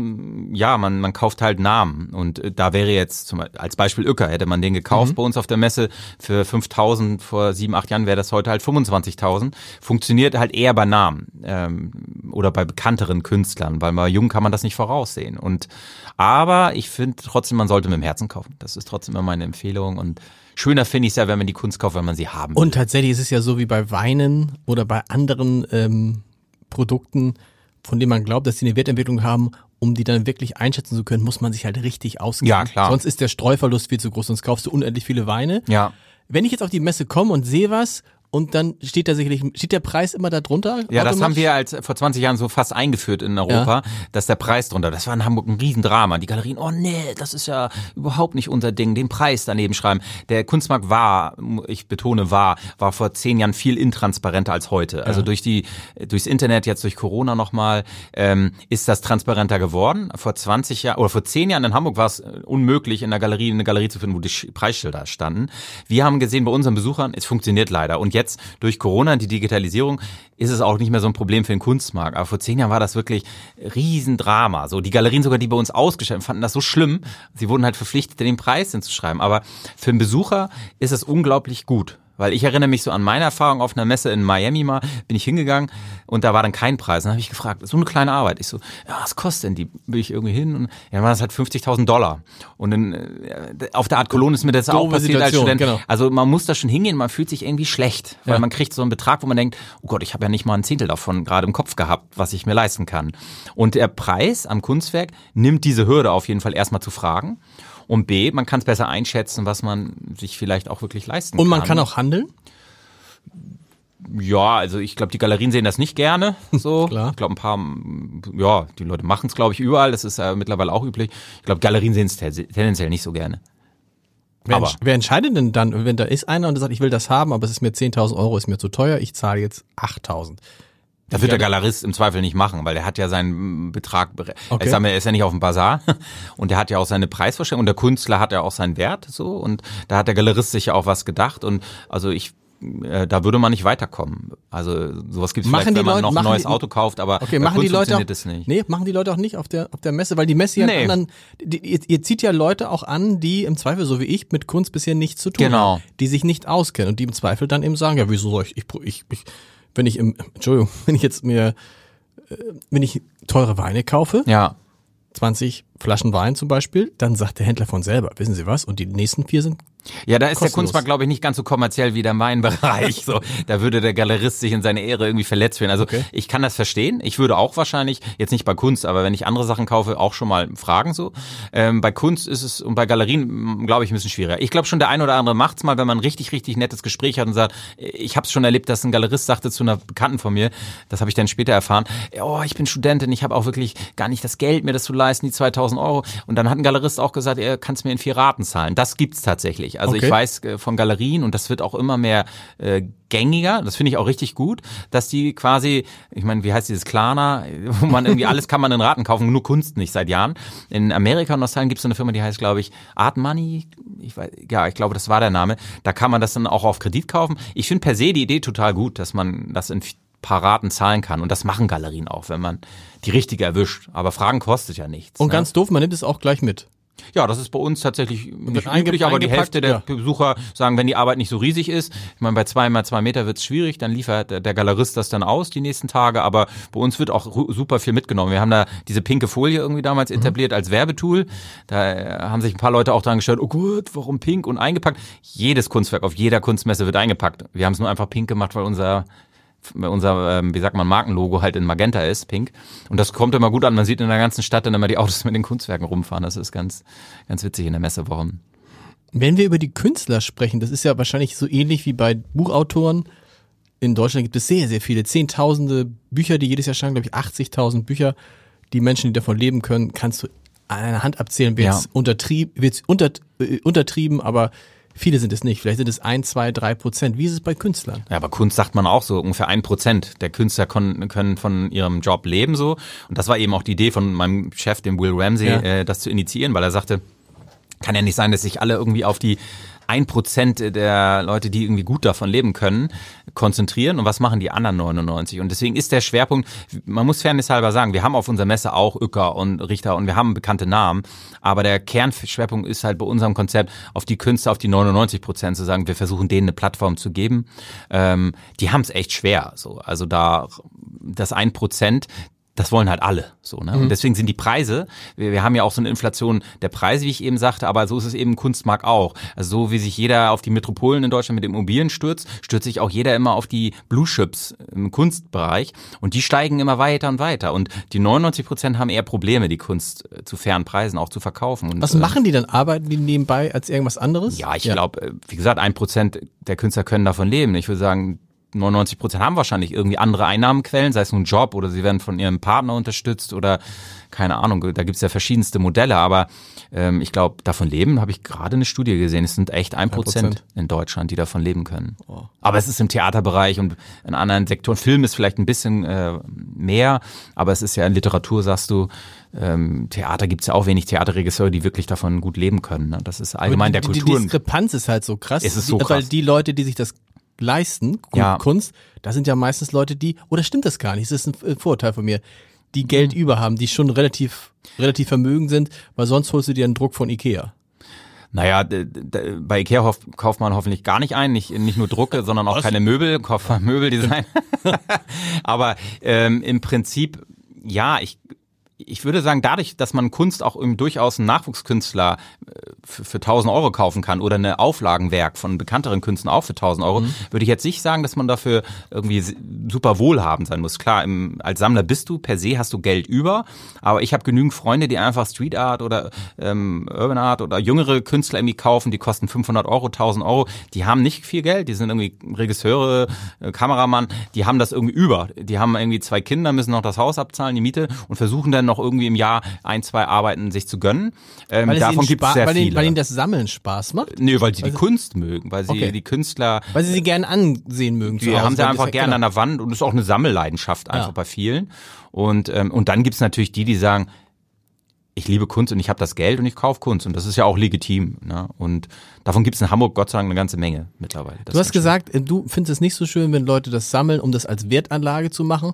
ja, man, man kauft halt Namen. Und äh, da wäre jetzt zum, als Beispiel Uecker, hätte man den gekauft mhm. bei uns auf der Messe für 5.000, vor sieben, acht Jahren wäre das heute halt 25.000. Funktioniert halt eher bei Namen ähm, oder bei bekannteren Künstlern, weil bei Jung kann man das nicht voraussehen. Und aber ich finde trotzdem, man sollte mit dem Herzen kaufen. Das ist trotzdem immer meine Empfehlung und Schöner finde ich es ja, wenn man die Kunst kauft, wenn man sie haben will. Und tatsächlich ist es ja so wie bei Weinen oder bei anderen ähm, Produkten, von denen man glaubt, dass sie eine Wertentwicklung haben, um die dann wirklich einschätzen zu können, muss man sich halt richtig auskennen. Ja, klar. Sonst ist der Streuverlust viel zu groß, sonst kaufst du unendlich viele Weine. Ja. Wenn ich jetzt auf die Messe komme und sehe was und dann steht da sicherlich, steht der Preis immer da drunter? Ja, das haben wir als vor 20 Jahren so fast eingeführt in Europa, ja. dass der Preis drunter, das war in Hamburg ein Riesendrama. Die Galerien, oh nee, das ist ja überhaupt nicht unser Ding, den Preis daneben schreiben. Der Kunstmarkt war, ich betone war, war vor zehn Jahren viel intransparenter als heute. Also ja. durch die, durchs Internet, jetzt durch Corona nochmal, ähm, ist das transparenter geworden. Vor 20 Jahren oder vor zehn Jahren in Hamburg war es unmöglich, in der Galerie eine Galerie zu finden, wo die Preisschilder standen. Wir haben gesehen bei unseren Besuchern, es funktioniert leider. Und jetzt durch Corona, die Digitalisierung, ist es auch nicht mehr so ein Problem für den Kunstmarkt. Aber vor zehn Jahren war das wirklich Riesendrama. So die Galerien sogar, die bei uns ausgestellt fanden das so schlimm. Sie wurden halt verpflichtet, den Preis hinzuschreiben. Aber für einen Besucher ist es unglaublich gut. Weil ich erinnere mich so an meine Erfahrung auf einer Messe in Miami mal, bin ich hingegangen und da war dann kein Preis. Dann habe ich gefragt, so eine kleine Arbeit. Ich so, ja, was kostet denn die? Bin ich irgendwie hin und ja, dann war das halt 50.000 Dollar. Und dann, äh, auf der Art Cologne ist mir das auch passiert Situation, als Student. Genau. Also man muss da schon hingehen, man fühlt sich irgendwie schlecht, weil ja. man kriegt so einen Betrag, wo man denkt, oh Gott, ich habe ja nicht mal ein Zehntel davon gerade im Kopf gehabt, was ich mir leisten kann. Und der Preis am Kunstwerk nimmt diese Hürde auf jeden Fall erstmal zu fragen. Und B, man kann es besser einschätzen, was man sich vielleicht auch wirklich leisten kann. Und man kann, kann auch handeln? Ja, also ich glaube, die Galerien sehen das nicht gerne. [LAUGHS] So, Klar. ich glaube, ein paar, ja, die Leute machen es, glaube ich, überall. Das ist ja mittlerweile auch üblich. Ich glaube, Galerien sehen es tendenziell nicht so gerne. Wer, aber. wer entscheidet denn dann, wenn da ist einer und der sagt, ich will das haben, aber es ist mir 10.000 Euro, ist mir zu teuer, ich zahle jetzt 8.000. Das wird der Galerist im Zweifel nicht machen, weil der hat ja seinen Betrag, okay. ich sag mal, er ist ja nicht auf dem Bazar [LAUGHS] und der hat ja auch seine Preisvorstellung und der Künstler hat ja auch seinen Wert so und da hat der Galerist sich ja auch was gedacht und also ich äh, da würde man nicht weiterkommen. Also sowas gibt es vielleicht, wenn man Leute, noch ein neues die, Auto kauft, aber okay, machen die Leute auch, das nicht. Nee, machen die Leute auch nicht auf der auf der Messe, weil die Messe ja nee. anderen, die, ihr, ihr zieht ja Leute auch an, die im Zweifel so wie ich mit Kunst bisher nichts zu tun genau. haben, die sich nicht auskennen und die im Zweifel dann eben sagen, ja, wieso soll ich ich, ich, ich wenn ich im, Entschuldigung, [LAUGHS] wenn ich jetzt mir, äh, wenn ich teure Weine kaufe, ja. 20 Flaschen Wein zum Beispiel, dann sagt der Händler von selber, wissen Sie was? Und die nächsten vier sind ja, da ist Kostenlos. der Kunstmarkt, glaube ich, nicht ganz so kommerziell wie der Main-Bereich. [LAUGHS] So, da würde der Galerist sich in seine Ehre irgendwie verletzt fühlen. Also okay. ich kann das verstehen. Ich würde auch wahrscheinlich, jetzt nicht bei Kunst, aber wenn ich andere Sachen kaufe, auch schon mal fragen so. Ähm, bei Kunst ist es und bei Galerien, glaube ich, ein bisschen schwieriger. Ich glaube schon, der ein oder andere macht's mal, wenn man ein richtig, richtig nettes Gespräch hat und sagt, ich habe es schon erlebt, dass ein Galerist sagte zu einer Bekannten von mir, das habe ich dann später erfahren, oh, ich bin Studentin, ich habe auch wirklich gar nicht das Geld, mir das zu leisten, die 2000 Euro. Und dann hat ein Galerist auch gesagt, er kann es mir in vier Raten zahlen. Das gibt's tatsächlich. Also okay. ich weiß äh, von Galerien und das wird auch immer mehr äh, gängiger. Das finde ich auch richtig gut, dass die quasi, ich meine, wie heißt dieses Klarna, [LAUGHS] wo man irgendwie alles kann man in Raten kaufen, nur Kunst nicht seit Jahren. In Amerika und Australien gibt es so eine Firma, die heißt, glaube ich, Art Money. Ich weiß, ja, ich glaube, das war der Name. Da kann man das dann auch auf Kredit kaufen. Ich finde per se die Idee total gut, dass man das in paar Raten zahlen kann. Und das machen Galerien auch, wenn man die richtige erwischt. Aber Fragen kostet ja nichts. Und ne? ganz doof, man nimmt es auch gleich mit. Ja, das ist bei uns tatsächlich nicht üblich, aber die Hälfte der ja. Besucher sagen, wenn die Arbeit nicht so riesig ist, ich meine, bei zwei mal zwei Meter wird's schwierig, dann liefert der Galerist das dann aus die nächsten Tage, aber bei uns wird auch super viel mitgenommen. Wir haben da diese pinke Folie irgendwie damals Mhm. etabliert als Werbetool. Da äh, haben sich ein paar Leute auch dran gestört, oh Gott, warum pink und eingepackt? Jedes Kunstwerk auf jeder Kunstmesse wird eingepackt. Wir haben es nur einfach pink gemacht, weil unser unser, ähm, wie sagt man, Markenlogo halt in Magenta ist, pink. Und das kommt immer gut an. Man sieht in der ganzen Stadt dann immer die Autos [LAUGHS] mit den Kunstwerken rumfahren. Das ist ganz, ganz witzig in der Messewoche. Wenn wir über die Künstler sprechen, das ist ja wahrscheinlich so ähnlich wie bei Buchautoren. In Deutschland gibt es sehr, sehr viele, zehntausende Bücher, die jedes Jahr erscheinen, glaube ich, 80.000 Bücher. Die Menschen, die davon leben können, kannst du an einer Hand abzählen, wird Ja. es untertrieb, wird's unter, äh, untertrieben, aber viele sind es nicht. Vielleicht sind es ein, zwei, drei Prozent. Wie ist es bei Künstlern? Ja, aber Kunst sagt man auch so, ungefähr ein Prozent der Künstler kon, können von ihrem Job leben so. Und das war eben auch die Idee von meinem Chef, dem Will Ramsey, Ja. äh, das zu initiieren, weil er sagte, kann ja nicht sein, dass sich alle irgendwie auf die ein Prozent der Leute, die irgendwie gut davon leben können, konzentrieren und was machen die anderen 99? Und deswegen ist der Schwerpunkt, man muss fairnesshalber sagen, wir haben auf unserer Messe auch Ucker und Richter und wir haben bekannte Namen, aber der Kernschwerpunkt ist halt bei unserem Konzept auf die Künstler, auf die 99 Prozent zu sagen, wir versuchen denen eine Plattform zu geben. Ähm, die haben es echt schwer, so. Also da, das ein Prozent, das wollen halt alle so, ne? Und deswegen sind die Preise, wir, wir haben ja auch so eine Inflation der Preise, wie ich eben sagte, aber so ist es eben Kunstmarkt auch. Also so wie sich jeder auf die Metropolen in Deutschland mit Immobilien stürzt, stürzt sich auch jeder immer auf die Blue Chips im Kunstbereich und die steigen immer weiter und weiter und die 99 Prozent haben eher Probleme, die Kunst äh, zu fairen Preisen auch zu verkaufen. Und, Was äh, machen die dann? Arbeiten die nebenbei als irgendwas anderes? ja, ich glaube, wie gesagt, ein Prozent der Künstler können davon leben. Ich würde sagen, 99 Prozent haben wahrscheinlich irgendwie andere Einnahmenquellen, sei es nun ein Job oder sie werden von ihrem Partner unterstützt oder keine Ahnung, da gibt's ja verschiedenste Modelle, aber ähm, ich glaube, davon leben, habe ich gerade eine Studie gesehen, es sind echt ein Prozent in Deutschland, die davon leben können. Aber es ist im Theaterbereich und in anderen Sektoren, Film ist vielleicht ein bisschen äh, mehr, aber es ist ja in Literatur, sagst du, ähm, Theater gibt's ja auch wenig Theaterregisseure, die wirklich davon gut leben können. Ne? Das ist allgemein die, der Kultur. Die Diskrepanz ist halt so krass. Es ist so die, Weil krass. die Leute, die sich das leisten, Ja. Kunst, das sind ja meistens Leute, die, oder stimmt das gar nicht, das ist ein Vorurteil von mir, die Geld Mhm. über haben, die schon relativ, relativ vermögend sind, weil sonst holst du dir einen Druck von Ikea. Naja, bei Ikea kauft man hoffentlich gar nicht ein, nicht, nicht nur Drucke, [LAUGHS] sondern auch keine Möbel, kauft man Möbeldesign. [LAUGHS] Aber ähm, im Prinzip, ja, ich, ich würde sagen, dadurch, dass man Kunst auch durchaus einen Nachwuchskünstler äh, für, für 1000 Euro kaufen kann oder eine Auflagenwerk von bekannteren Künstlern auch für 1000 Euro, würde ich jetzt nicht sagen, dass man dafür irgendwie super wohlhabend sein muss. Klar, im, als Sammler bist du, per se hast du Geld über, aber ich habe genügend Freunde, die einfach Street Art oder ähm, Urban Art oder jüngere Künstler irgendwie kaufen, die kosten 500 Euro, 1000 Euro, die haben nicht viel Geld, die sind irgendwie Regisseure, äh, Kameramann, die haben das irgendwie über. Die haben irgendwie zwei Kinder, müssen noch das Haus abzahlen, die Miete und versuchen dann noch irgendwie im Jahr ein, zwei Arbeiten sich zu gönnen. Ähm, Weil es davon gibt es sehr weil, viele. ihnen, weil ihnen das Sammeln Spaß macht, Nö, weil sie die Kunst mögen, weil sie Okay. die Künstler, weil sie sie gerne ansehen mögen. die haben sie weil einfach gerne genau. an der Wand und das ist auch eine Sammelleidenschaft einfach Ja. bei vielen. Und, ähm, und dann gibt's natürlich die, die sagen, ich liebe Kunst und ich habe das Geld und ich kaufe Kunst und das ist ja auch legitim. Ne? Und davon gibt's in Hamburg Gott sei Dank eine ganze Menge mittlerweile. Das Du hast gesagt, äh, du findest es nicht so schön, wenn Leute das sammeln, um das als Wertanlage zu machen,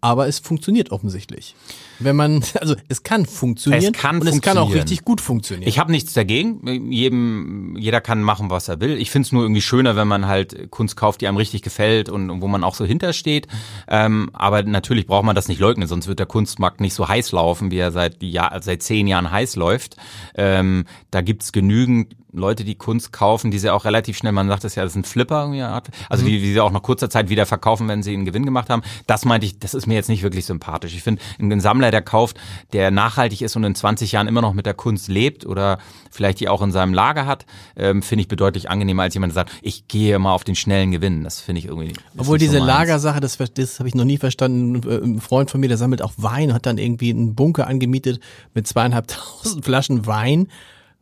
aber es funktioniert offensichtlich. Wenn man, [LAUGHS] also es kann funktionieren Es kann und es kann auch richtig gut funktionieren. Ich habe nichts dagegen. Jedem, jeder kann machen, was er will. Ich find's nur irgendwie schöner, wenn man halt Kunst kauft, die einem richtig gefällt und, und wo man auch so hintersteht. Ähm, aber natürlich braucht man das nicht leugnen, sonst wird der Kunstmarkt nicht so heiß laufen, wie er seit, Jahr, seit zehn Jahren heiß läuft. Ähm, da gibt's genügend Leute, die Kunst kaufen, die sie auch relativ schnell, man sagt es ja, das sind Flipper, irgendwie also die, die sie auch nach kurzer Zeit wieder verkaufen, wenn sie einen Gewinn gemacht haben. Das meinte ich, das ist mir jetzt nicht wirklich sympathisch. Ich finde, ein Sammler, der kauft, der nachhaltig ist und in 20 Jahren immer noch mit der Kunst lebt oder vielleicht die auch in seinem Lager hat, ähm, finde ich bedeutlich angenehmer als jemand, der sagt, ich gehe mal auf den schnellen Gewinn. Das finde ich irgendwie. Obwohl so diese meins. Lagersache, das, das habe ich noch nie verstanden. Äh, Ein Freund von mir, der sammelt auch Wein, hat dann irgendwie einen Bunker angemietet mit zweieinhalbtausend [LAUGHS] Flaschen Wein,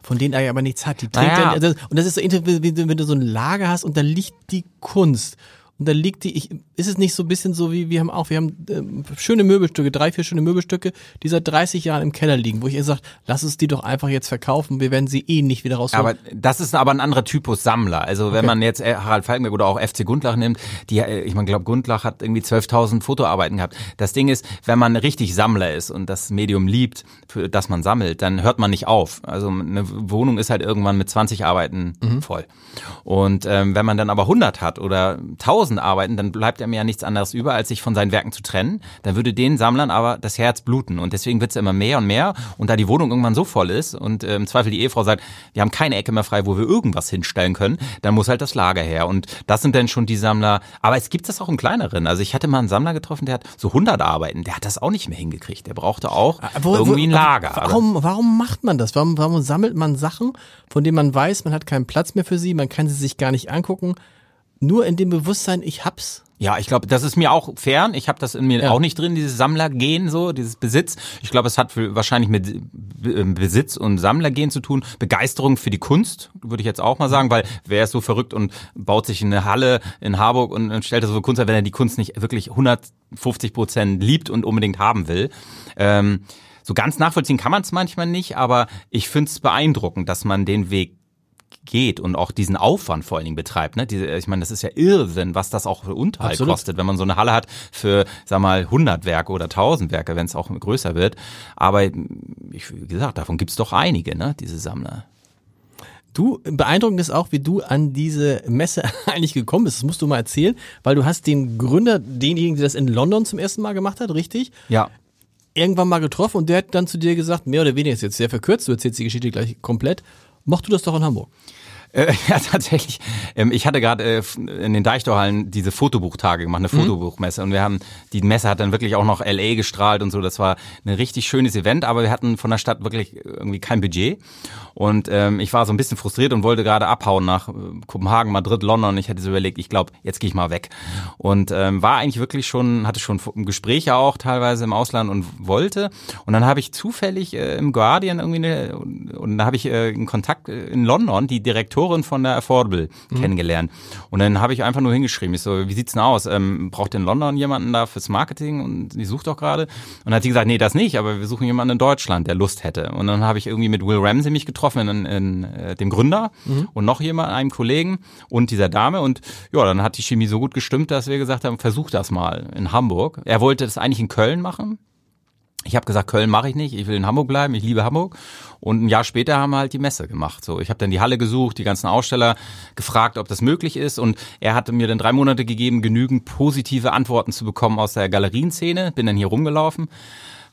von denen er aber nichts hat. Die trinkt Naja. dann, also, und das ist so, wie wenn du so ein Lager hast und da liegt die Kunst. Und dann liegt die, ich, ist es nicht so ein bisschen so wie, wir haben auch, wir haben äh, schöne Möbelstücke, drei, vier schöne Möbelstücke, die seit 30 Jahren im Keller liegen, wo ich ihr sagt, lass uns die doch einfach jetzt verkaufen, wir werden sie eh nicht wieder rausholen. Aber das ist aber ein anderer Typus Sammler. Also wenn Okay. man jetzt äh, Harald Falkenberg oder auch FC Gundlach nimmt, die, äh, ich meine, glaube Gundlach hat irgendwie 12.000 Fotoarbeiten gehabt. Das Ding ist, wenn man richtig Sammler ist und das Medium liebt, für das man sammelt, dann hört man nicht auf. Also eine Wohnung ist halt irgendwann mit 20 Arbeiten voll. Und ähm, wenn man dann aber 100 hat oder 1000 Arbeiten, dann bleibt einem ja nichts anderes über, als sich von seinen Werken zu trennen. Dann würde den Sammlern aber das Herz bluten. Und deswegen wird es immer mehr und mehr. Und da die Wohnung irgendwann so voll ist und äh, im Zweifel die Ehefrau sagt, wir haben keine Ecke mehr frei, wo wir irgendwas hinstellen können, dann muss halt das Lager her. Und das sind dann schon die Sammler. Aber es gibt das auch im kleineren. Also ich hatte mal einen Sammler getroffen, der hat so 100 Arbeiten. Der hat das auch nicht mehr hingekriegt. Der brauchte auch Wo- wo- irgendwie ein Lager. Warum, warum macht man das? Warum, warum sammelt man Sachen, von denen man weiß, man hat keinen Platz mehr für sie, man kann sie sich gar nicht angucken, nur in dem Bewusstsein, ich hab's? Ja, ich glaube, das ist mir auch fern. Ich habe das in mir Ja. auch nicht drin, dieses Sammlergehen so, dieses Besitz. Ich glaube, es hat für- wahrscheinlich mit äh, Besitz und Sammlergehen zu tun. Begeisterung für die Kunst, würde ich jetzt auch mal sagen, weil wer ist so verrückt und baut sich eine Halle in Harburg und, und stellt da so Kunst, wenn er die Kunst nicht wirklich 150 Prozent liebt und unbedingt haben will. Ähm, so ganz nachvollziehen kann man es manchmal nicht, aber ich finde es beeindruckend, dass man den Weg geht und auch diesen Aufwand vor allen Dingen betreibt. Ne? Diese, ich meine, das ist ja Irrsinn, was das auch für Unterhalt Absolut. kostet, wenn man so eine Halle hat für, sag mal, 100 Werke oder 1000 Werke, wenn es auch größer wird. Aber ich, wie gesagt, davon gibt's doch einige, ne? diese Sammler. Du, beeindruckend ist auch, wie du an diese Messe [LAUGHS] eigentlich gekommen bist. Das musst du mal erzählen, weil du hast den Gründer, denjenigen, der das in London zum ersten Mal gemacht hat, richtig? Ja. Irgendwann mal getroffen und der hat dann zu dir gesagt, mehr oder weniger ist jetzt sehr verkürzt, du erzählst die Geschichte gleich komplett. Mach du das doch in Hamburg. Äh, [LAUGHS] ja, tatsächlich. Ähm, ich hatte gerade äh, in den Deichtorhallen diese Fotobuchtage gemacht, eine Fotobuchmesse. Und wir haben, die Messe hat dann wirklich auch noch LA gestrahlt und so. Das war ein richtig schönes Event, aber wir hatten von der Stadt wirklich irgendwie kein Budget. Und ähm, ich war so ein bisschen frustriert und wollte gerade abhauen nach äh, Kopenhagen, Madrid, London. Ich hätte so überlegt, ich glaube, jetzt gehe ich mal weg. Und ähm, war eigentlich wirklich schon, hatte schon Gespräche auch teilweise im Ausland und wollte. Und dann habe ich zufällig äh, im Guardian irgendwie eine, und, und da habe ich äh, einen Kontakt äh, in London, die Direktorin von der Affordable kennengelernt. Und dann habe ich einfach nur hingeschrieben, ich so, wie sieht's denn aus? Ähm, braucht in London jemanden da fürs Marketing und die sucht doch gerade? Und dann hat sie gesagt, nee, das nicht, aber wir suchen jemanden in Deutschland, der Lust hätte. Und dann habe ich irgendwie mit Will Ramsey mich getroffen, in, in, äh, dem Gründer und noch jemand, einem Kollegen und dieser Dame. Und ja, dann hat die Chemie so gut gestimmt, dass wir gesagt haben, versuch das mal in Hamburg. Er wollte das eigentlich in Köln machen. Ich habe gesagt, Köln mache ich nicht, ich will in Hamburg bleiben, ich liebe Hamburg. Und ein Jahr später haben wir halt die Messe gemacht. So, ich habe dann die Halle gesucht, die ganzen Aussteller gefragt, ob das möglich ist. Und er hatte mir dann drei Monate gegeben, genügend positive Antworten zu bekommen aus der Galerienszene. Bin dann hier rumgelaufen,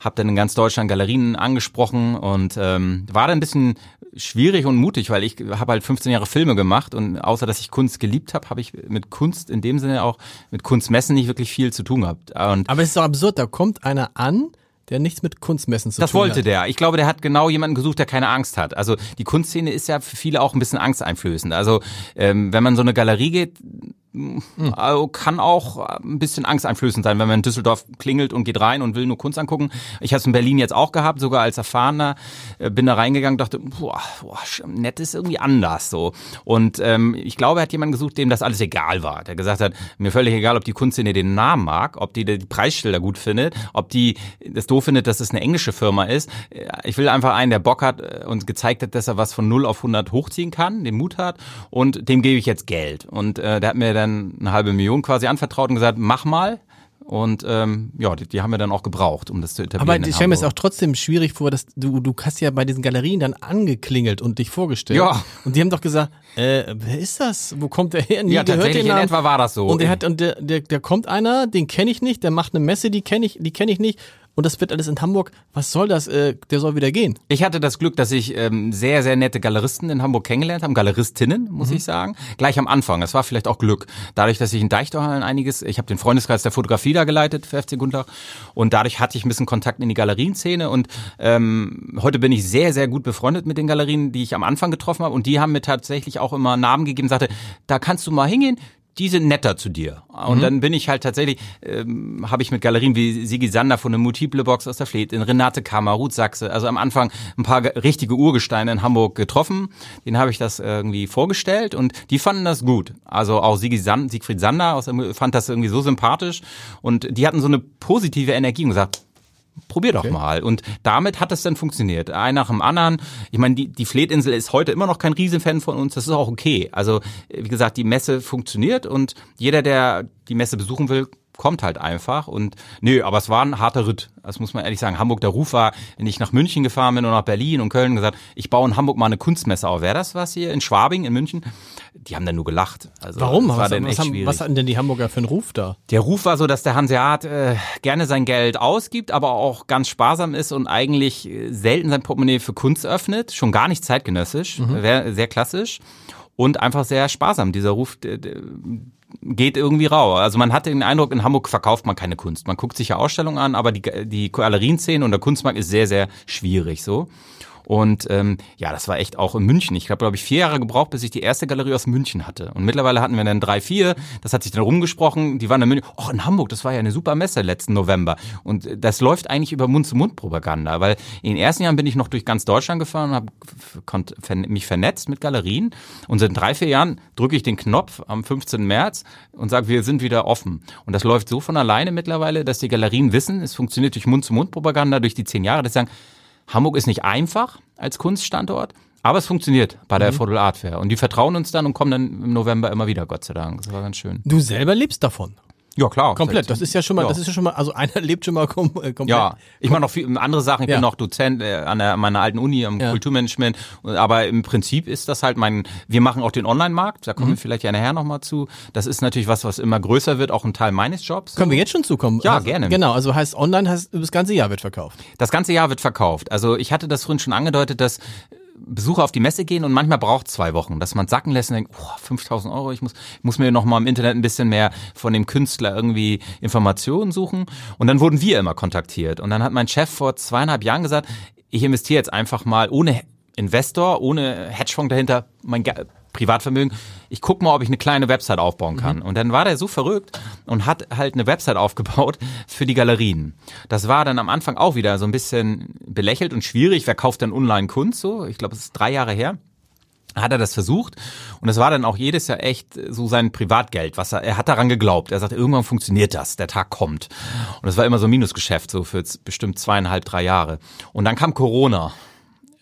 habe dann in ganz Deutschland Galerien angesprochen und ähm, war dann ein bisschen schwierig und mutig, weil ich habe halt 15 Jahre Filme gemacht und außer dass ich Kunst geliebt habe, habe ich mit Kunst in dem Sinne auch mit Kunstmessen nicht wirklich viel zu tun gehabt. Und Aber es ist doch absurd, da kommt einer an, der nichts mit Kunstmessen zu Das tun wollte hat. der. Ich glaube, der hat genau jemanden gesucht, der keine Angst hat. Also die Kunstszene ist ja für viele auch ein bisschen angsteinflößend. Also ähm, wenn man so eine Galerie geht, also kann auch ein bisschen angsteinflößend sein, wenn man in Düsseldorf klingelt und geht rein und will nur Kunst angucken. Ich habe es in Berlin jetzt auch gehabt, sogar als Erfahrener. Äh, Bin da reingegangen, dachte, boah, boah, nett ist irgendwie anders so. Und ähm, ich glaube, er hat jemanden gesucht, dem das alles egal war. Der gesagt hat, mir völlig egal, ob die Kunstszene den Namen mag, ob die die Preisschilder gut findet, ob die das doof findet, dass es eine englische Firma ist. Äh, Ich will einfach einen, der Bock hat äh, und gezeigt hat, dass er was von 0 auf 100 hochziehen kann, den Mut hat und dem gebe ich jetzt Geld. Und äh, der hat mir dann eine halbe Million quasi anvertraut und gesagt, mach mal. Und ähm, ja, die, die haben wir dann auch gebraucht, um das zu etablieren. Aber ich stelle mir es auch trotzdem schwierig vor, dass du, du hast ja bei diesen Galerien dann angeklingelt und dich vorgestellt. Ja. Und die haben doch gesagt, äh, wer ist das? Wo kommt der her? Nie Ja, tatsächlich in Namen. etwa war das so. Und der hat, und der, der, der kommt einer, den kenne ich nicht, der macht eine Messe, die kenne ich, die kenne ich nicht. Und das wird alles in Hamburg. Was soll das? Äh, der soll wieder gehen. Ich hatte das Glück, dass ich ähm, sehr, sehr nette Galeristen in Hamburg kennengelernt habe, Galeristinnen, muss ich sagen. Gleich am Anfang. Das war vielleicht auch Glück. Dadurch, dass ich in Deichtorhallen einiges, ich habe den Freundeskreis der Fotografie da geleitet für FC Gundlach und dadurch hatte ich ein bisschen Kontakt in die Galerienszene und ähm, heute bin ich sehr, sehr gut befreundet mit den Galerien, die ich am Anfang getroffen habe und die haben mir tatsächlich auch immer Namen gegeben, sagte, da kannst du mal hingehen, die sind netter zu dir. Und mhm. dann bin ich halt tatsächlich, ähm, habe ich mit Galerien wie Sigi Sander von der Multiple Box aus der Fleet, in Renate Kammer, Ruth Sachse, also am Anfang ein paar richtige Urgesteine in Hamburg getroffen. Den habe ich das irgendwie vorgestellt und die fanden das gut. Also auch Sigi Sand, Siegfried Sander aus fand das irgendwie so sympathisch und die hatten so eine positive Energie und gesagt, Probier doch okay. mal. Und damit hat es dann funktioniert. Ein nach dem anderen. Ich meine, die, die Fleetinsel ist heute immer noch kein Riesenfan von uns. Das ist auch okay. Also, wie gesagt, die Messe funktioniert und jeder, der die Messe besuchen will, kommt halt einfach. Und nö, aber es war ein harter Ritt. Das muss man ehrlich sagen. Hamburg, der Ruf war, wenn ich nach München gefahren bin und nach Berlin und Köln gesagt, ich baue in Hamburg mal eine Kunstmesse auf. Wäre das was hier in Schwabing, in München? Die haben dann nur gelacht. Also, Warum? War was, denn was, haben, was hatten denn die Hamburger für einen Ruf da? Der Ruf war so, dass der Hanseat äh, gerne sein Geld ausgibt, aber auch ganz sparsam ist und eigentlich äh, selten sein Portemonnaie für Kunst öffnet. Schon gar nicht zeitgenössisch, mhm. sehr klassisch und einfach sehr sparsam. Dieser Ruf, geht irgendwie rau. Also man hatte den Eindruck, in Hamburg verkauft man keine Kunst. Man guckt sich ja Ausstellungen an, aber die, die Galerienszene und der Kunstmarkt ist sehr, sehr schwierig so. Und ähm, ja, das war echt auch in München. Ich habe, glaube ich, vier Jahre gebraucht, bis ich die erste Galerie aus München hatte. Und mittlerweile hatten wir dann drei, vier. Das hat sich dann rumgesprochen. Die waren in München. Oh, in Hamburg, das war ja eine super Messe letzten November. Und das läuft eigentlich über Mund-zu-Mund-Propaganda, weil in den ersten Jahren bin ich noch durch ganz Deutschland gefahren und habe mich vernetzt mit Galerien. Und seit drei, vier Jahren drücke ich den Knopf am 15. März und sage, wir sind wieder offen. Und das läuft so von alleine mittlerweile, dass die Galerien wissen, es funktioniert durch Mund-zu-Mund-Propaganda, durch die zehn Jahre, dass sie sagen, Hamburg ist nicht einfach als Kunststandort, aber es funktioniert bei der mhm. Affordable Art Fair. Und die vertrauen uns dann und kommen dann im November immer wieder, Gott sei Dank. Das war ganz schön. Du selber lebst davon. Ja, klar. Komplett. Das ist ja schon mal, ja. das ist ja schon mal, also einer [LAUGHS] lebt schon mal kom äh, komplett. Ja, ich mache noch viel, andere Sachen. Ich ja. bin noch Dozent äh, an der, meiner alten Uni am ja. Kulturmanagement. Aber im Prinzip ist das halt mein, wir machen auch den Online-Markt. Da kommen mhm. wir vielleicht ja nachher nochmal zu. Das ist natürlich was, was immer größer wird, auch ein Teil meines Jobs. Können wir jetzt schon zukommen? Ja, also, gerne. Genau. Also heißt online heißt, das ganze Jahr wird verkauft. Das ganze Jahr wird verkauft. Also ich hatte das vorhin schon angedeutet, dass Besucher auf die Messe gehen und manchmal braucht zwei Wochen, dass man sacken lässt und denkt, oh, 5000 Euro, ich muss, ich muss mir noch mal im Internet ein bisschen mehr von dem Künstler irgendwie Informationen suchen. Und dann wurden wir immer kontaktiert. Und dann hat mein Chef vor zweieinhalb Jahren gesagt, ich investiere jetzt einfach mal ohne Investor, ohne Hedgefonds dahinter, mein Privatvermögen, ich guck mal, ob ich eine kleine Website aufbauen kann. Mhm. Und dann war der so verrückt und hat halt eine Website aufgebaut für die Galerien. Das war dann am Anfang auch wieder so ein bisschen belächelt und schwierig. Wer kauft denn online Kunst so? Ich glaube, es ist drei Jahre her hat er das versucht und es war dann auch jedes Jahr echt so sein Privatgeld, was er, er hat daran geglaubt. Er sagt, irgendwann funktioniert das, der Tag kommt. Und es war immer so ein Minusgeschäft, so für bestimmt zweieinhalb, drei Jahre. Und dann kam Corona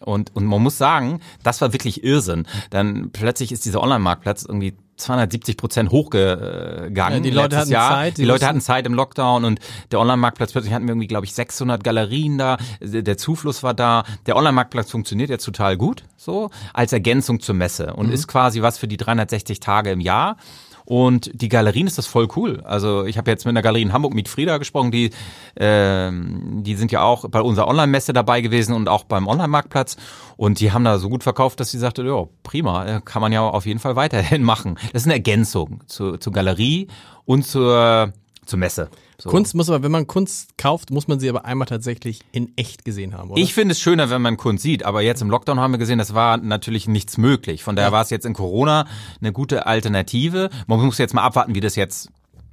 und, und man muss sagen, das war wirklich Irrsinn. Dann plötzlich ist dieser Online-Marktplatz irgendwie 270 Prozent hochgegangen. Ja, die Leute hatten Jahr. Zeit. Die, die Leute hatten Zeit im Lockdown und der Online-Marktplatz plötzlich hatten wir irgendwie, glaube ich, 600 Galerien da. Der Zufluss war da. Der Online-Marktplatz funktioniert jetzt total gut, so als Ergänzung zur Messe und mhm. ist quasi was für die 360 Tage im Jahr. Und die Galerien ist das voll cool. Also ich habe jetzt mit einer Galerie in Hamburg mit Frieda gesprochen, die, äh, die sind ja auch bei unserer Online-Messe dabei gewesen und auch beim Online-Marktplatz. Und die haben da so gut verkauft, dass sie sagte, ja, prima, äh, kann man ja auf jeden Fall weiterhin [LAUGHS] machen. Das ist eine Ergänzung zu, zur Galerie und zur, zur Messe. So. Kunst muss aber, wenn man Kunst kauft, muss man sie aber einmal tatsächlich in echt gesehen haben, oder? Ich finde es schöner, wenn man Kunst sieht, aber jetzt im Lockdown haben wir gesehen, das war natürlich nichts möglich. Von daher ja. war es jetzt in Corona eine gute Alternative. Man muss jetzt mal abwarten, wie das jetzt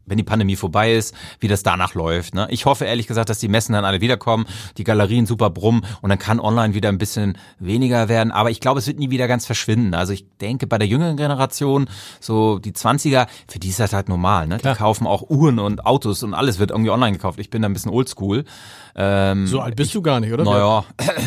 wenn die Pandemie vorbei ist, wie das danach läuft. Ne? Ich hoffe ehrlich gesagt, dass die Messen dann alle wiederkommen, die Galerien super brummen und dann kann online wieder ein bisschen weniger werden. Aber ich glaube, es wird nie wieder ganz verschwinden. Also ich denke, bei der jüngeren Generation, so die 20er, für die ist das halt normal. Ne? Die kaufen auch Uhren und Autos und alles wird irgendwie online gekauft. Ich bin da ein bisschen oldschool. Ähm, so alt bist ich, du gar nicht, oder? Naja,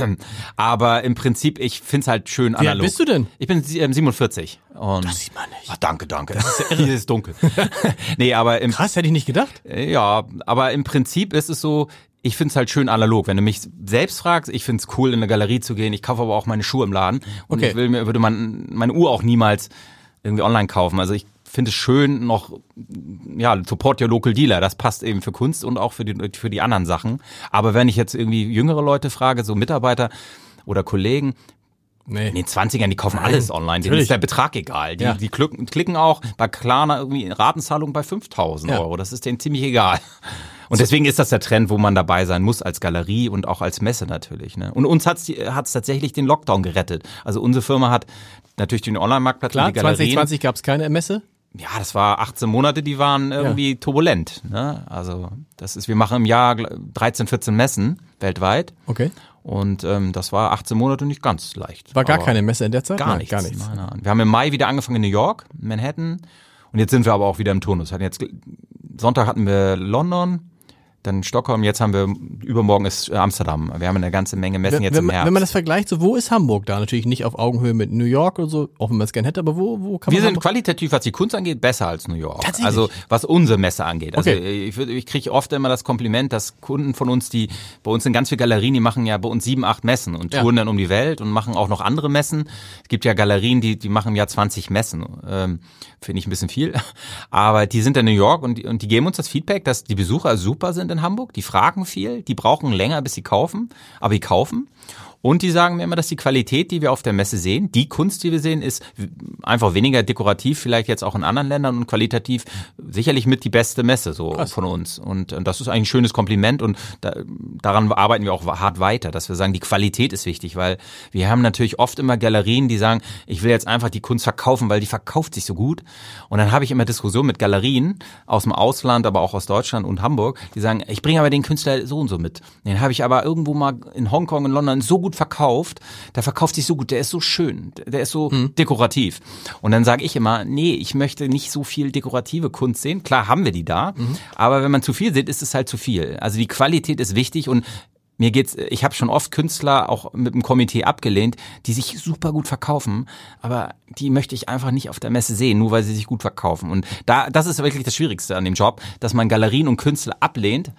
[CLEARS THROAT] aber im Prinzip, ich find's halt schön analog. Wie alt bist du denn? Ich bin 47. Und das sieht man nicht. Ach, danke, danke. Das ist, [LAUGHS] Hier ist dunkel. [LAUGHS] nee, aber im, Krass, hätte ich nicht gedacht. Ja, aber im Prinzip ist es so, ich find's halt schön analog. Wenn du mich selbst fragst, ich find's cool, in eine Galerie zu gehen. Ich kaufe aber auch meine Schuhe im Laden. Und okay. ich will mir, würde man meine Uhr auch niemals irgendwie online kaufen. Also ich finde es schön noch, ja, support your local dealer. Das passt eben für Kunst und auch für die, für die anderen Sachen. Aber wenn ich jetzt irgendwie jüngere Leute frage, so Mitarbeiter oder Kollegen, Nee. In den 20ern, die kaufen Nein, alles online. Denen ist der Betrag egal. Die, ja. die klicken, klicken auch bei Klarna irgendwie Ratenzahlung bei 5000 ja. Euro. Das ist denen ziemlich egal. Und deswegen ist das der Trend, wo man dabei sein muss als Galerie und auch als Messe natürlich. Ne? Und uns hat es tatsächlich den Lockdown gerettet. Also unsere Firma hat natürlich den Online-Marktplatz Klar, 2020 gab es keine Messe? Ja, das war 18 Monate, die waren irgendwie turbulent. Ne? Also das ist, wir machen im Jahr 13, 14 Messen weltweit. Okay. Und ähm, das war 18 Monate nicht ganz leicht. War gar keine Messe in der Zeit? Gar Nein, nichts. Gar nichts. Nein, nein. Wir haben im Mai wieder angefangen in New York, Manhattan. Und jetzt sind wir aber auch wieder im Turnus. Hatten jetzt, Sonntag hatten wir London, dann Stockholm, jetzt haben wir, übermorgen ist äh, Amsterdam. Wir haben eine ganze Menge Messen Wenn, jetzt im Herbst. wenn man das vergleicht, so wo ist Hamburg da? Natürlich nicht auf Augenhöhe mit New York oder so, auch wenn man es gerne hätte, aber wo, wo kann wir man sind Hamburg qualitativ, was die Kunst angeht, besser als New York. Tatsächlich? Also was unsere Messe angeht. Also Okay. ich, würd- ich kriege oft immer das Kompliment, dass Kunden von uns, die bei uns sind ganz viele Galerien, die machen ja bei uns sieben, acht Messen und Ja. touren dann um die Welt und machen auch noch andere Messen. Es gibt ja Galerien, die, die machen ja 20 Messen. Ähm, Finde ich ein bisschen viel. [LAUGHS] Aber die sind in New York und, und die geben uns das Feedback, dass die Besucher super sind in Hamburg. Die fragen viel, die brauchen länger, bis sie kaufen, aber die kaufen. Und die sagen mir immer, dass die Qualität, die wir auf der Messe sehen, die Kunst, die wir sehen, ist einfach weniger dekorativ, vielleicht jetzt auch in anderen Ländern und qualitativ sicherlich mit die beste Messe so von uns. Und, und das ist eigentlich ein schönes Kompliment und da, daran arbeiten wir auch hart weiter, dass wir sagen, die Qualität ist wichtig, weil wir haben natürlich oft immer Galerien, die sagen, ich will jetzt einfach die Kunst verkaufen, weil die verkauft sich so gut. Und dann habe ich immer Diskussionen mit Galerien aus dem Ausland, aber auch aus Deutschland und Hamburg, die sagen, ich bringe aber den Künstler so und so mit. Den habe ich aber irgendwo mal in Hongkong, in London so gut verkauft, der verkauft sich so gut, der ist so schön, der ist so dekorativ. Und dann sage ich immer, nee, ich möchte nicht so viel dekorative Kunst sehen. Klar haben wir die da, aber wenn man zu viel sieht, ist es halt zu viel. Also die Qualität ist wichtig und mir geht's, ich habe schon oft Künstler auch mit dem Komitee abgelehnt, die sich super gut verkaufen, aber die möchte ich einfach nicht auf der Messe sehen, nur weil sie sich gut verkaufen. Und da, das ist wirklich das Schwierigste an dem Job, dass man Galerien und Künstler ablehnt,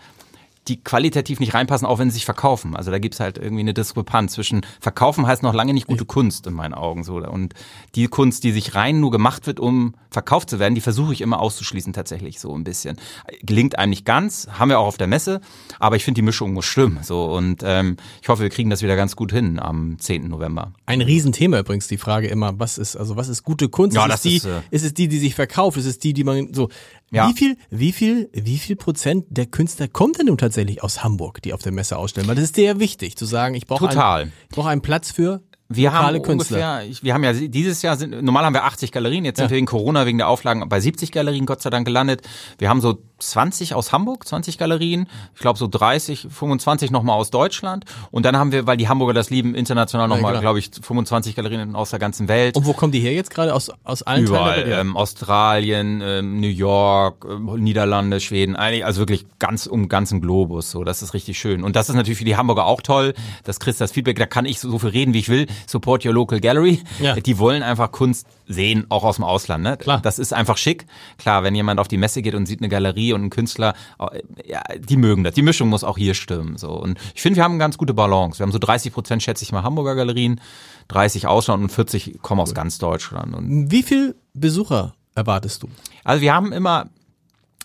die qualitativ nicht reinpassen, auch wenn sie sich verkaufen. Also da gibt's halt irgendwie eine Diskrepanz zwischen verkaufen heißt noch lange nicht gute Kunst in meinen Augen so und die Kunst, die sich rein nur gemacht wird, um verkauft zu werden, die versuche ich immer auszuschließen tatsächlich so ein bisschen. Gelingt einem nicht ganz, haben wir auch auf der Messe, aber ich finde die Mischung muss stimmen so und ähm, ich hoffe, wir kriegen das wieder ganz gut hin am 10. November. Ein Riesenthema übrigens, die Frage immer, was ist, also was ist gute Kunst? Ja, ist, das es die, ist, äh, ist es die, die sich verkauft? Ist es die, die man so, Ja. wie viel, wie viel, wie viel Prozent der Künstler kommt denn nun tatsächlich aus Hamburg, die auf der Messe ausstellen? Weil das ist sehr wichtig, zu sagen, ich brauche einen, ich brauche einen Platz für Wir lokale haben Künstler. ungefähr, wir haben ja dieses Jahr sind, normal haben wir 80 Galerien, jetzt sind Ja. wir wegen Corona, wegen der Auflagen bei 70 Galerien Gott sei Dank gelandet. Wir haben so 20 aus Hamburg, 20 Galerien, ich glaube so 30, 25 nochmal aus Deutschland und dann haben wir, weil die Hamburger das lieben, international Ja, nochmal, klar. glaube ich, 25 Galerien aus der ganzen Welt. Und wo kommen die her jetzt gerade? Aus, aus allen Überall, ähm, Australien, ähm, New York, ähm, Niederlande, Schweden, eigentlich, also wirklich ganz um ganzen Globus, so, das ist richtig schön. Und das ist natürlich für die Hamburger auch toll, dass Chris das Feedback, da kann ich so, so viel reden, wie ich will, support your local gallery. Ja. Die wollen einfach Kunst sehen, auch aus dem Ausland, ne? Klar. Das ist einfach schick. Klar, wenn jemand auf die Messe geht und sieht eine Galerie und einen Künstler, äh, ja, die mögen das. Die Mischung muss auch hier stimmen, so. Und ich finde, wir haben eine ganz gute Balance. Wir haben so 30 Prozent, schätze ich mal, Hamburger Galerien, 30 Ausland und 40 kommen aus ganz Deutschland. Und Wie viel Besucher erwartest du? also wir haben immer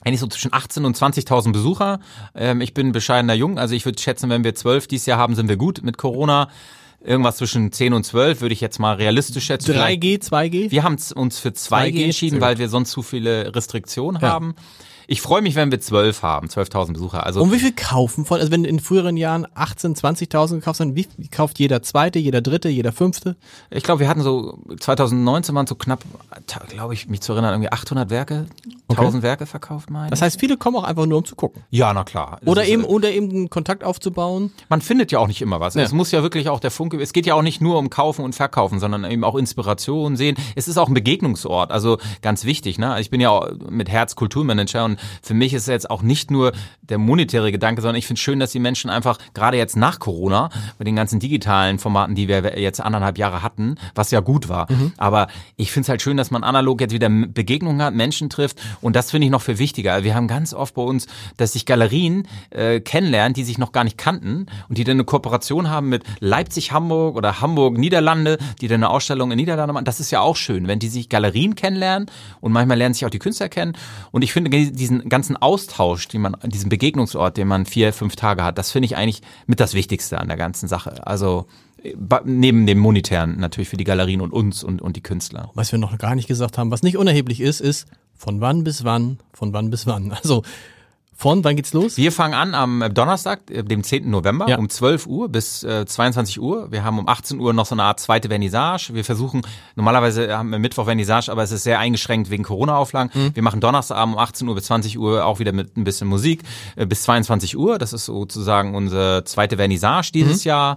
eigentlich so zwischen 18 und 20.000 Besucher. Ähm, ich bin bescheidener Jung, also ich würde schätzen, wenn wir 12 dieses Jahr haben, sind wir gut mit Corona. Irgendwas zwischen 10 und 12 würde ich jetzt mal realistisch schätzen. Vielleicht- 3G, 2G? Wir haben uns für 2G 2G, entschieden, weil wir sonst zu viele Restriktionen Ja. haben. Ich freue mich, wenn wir 12 haben, 12.000 Besucher. Also Und wie viel kaufen von, also wenn in früheren Jahren 18, 20.000 gekauft sind, wie kauft jeder Zweite, jeder Dritte, jeder Fünfte? Ich glaube, wir hatten so 2019 waren so knapp, glaube ich, mich zu erinnern, irgendwie 800 Werke, 1000 Werke verkauft, meine Das heißt, viele kommen auch einfach nur, um zu gucken. Ja, na klar. Oder ist, eben, äh, oder eben einen Kontakt aufzubauen. Man findet ja auch nicht immer was. Ja. Es muss ja wirklich auch der Funke, es geht ja auch nicht nur um Kaufen und Verkaufen, sondern eben auch Inspiration sehen. Es ist auch ein Begegnungsort, also ganz wichtig. Ne? Ich bin ja auch mit Herz Kulturmanager und für mich ist jetzt auch nicht nur der monetäre Gedanke, sondern ich finde schön, dass die Menschen einfach, gerade jetzt nach Corona, mit den ganzen digitalen Formaten, die wir jetzt anderthalb Jahre hatten, was ja gut war, aber ich finde es halt schön, dass man analog jetzt wieder Begegnungen hat, Menschen trifft und das finde ich noch viel wichtiger. Wir haben ganz oft bei uns, dass sich Galerien äh, kennenlernen, die sich noch gar nicht kannten und die dann eine Kooperation haben mit Leipzig, Hamburg oder Hamburg, Niederlande, die dann eine Ausstellung in Niederlande machen. Das ist ja auch schön, wenn die sich Galerien kennenlernen und manchmal lernen sich auch die Künstler kennen. Und ich finde diesen ganzen Austausch, den man, diesen Begegnungsort, den man vier, fünf Tage hat, das finde ich eigentlich mit das Wichtigste an der ganzen Sache. Also äh, neben dem Monetären natürlich für die Galerien und uns und, und die Künstler. Was wir noch gar nicht gesagt haben, was nicht unerheblich ist, ist von wann bis wann, von wann bis wann. Also Von, wann geht's los? Wir fangen an am Donnerstag, äh, dem 10. November, Ja. um 12 Uhr bis äh, 22 Uhr. Wir haben um 18 Uhr noch so eine Art zweite Vernissage. Wir versuchen, normalerweise haben wir Mittwoch Vernissage, aber es ist sehr eingeschränkt wegen Corona-Auflagen. Wir machen Donnerstagabend um 18 Uhr bis 20 Uhr auch wieder mit ein bisschen Musik äh, bis 22 Uhr. Das ist sozusagen unsere zweite Vernissage dieses Jahr.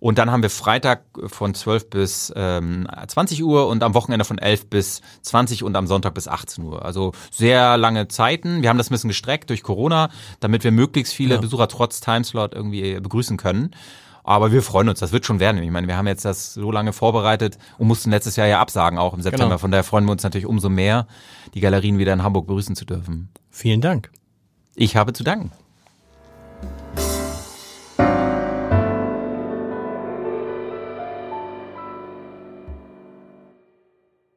Und dann haben wir Freitag von 12 bis ähm, 20 Uhr und am Wochenende von 11 bis 20 und am Sonntag bis 18 Uhr. Also sehr lange Zeiten. Wir haben das ein bisschen gestreckt durch Corona, damit wir möglichst viele Ja. Besucher trotz Timeslot irgendwie begrüßen können. Aber wir freuen uns, das wird schon werden. Ich meine, wir haben jetzt das so lange vorbereitet und mussten letztes Jahr ja absagen, auch im September. Genau. Von daher freuen wir uns natürlich umso mehr, die Galerien wieder in Hamburg begrüßen zu dürfen. Vielen Dank. Ich habe zu danken.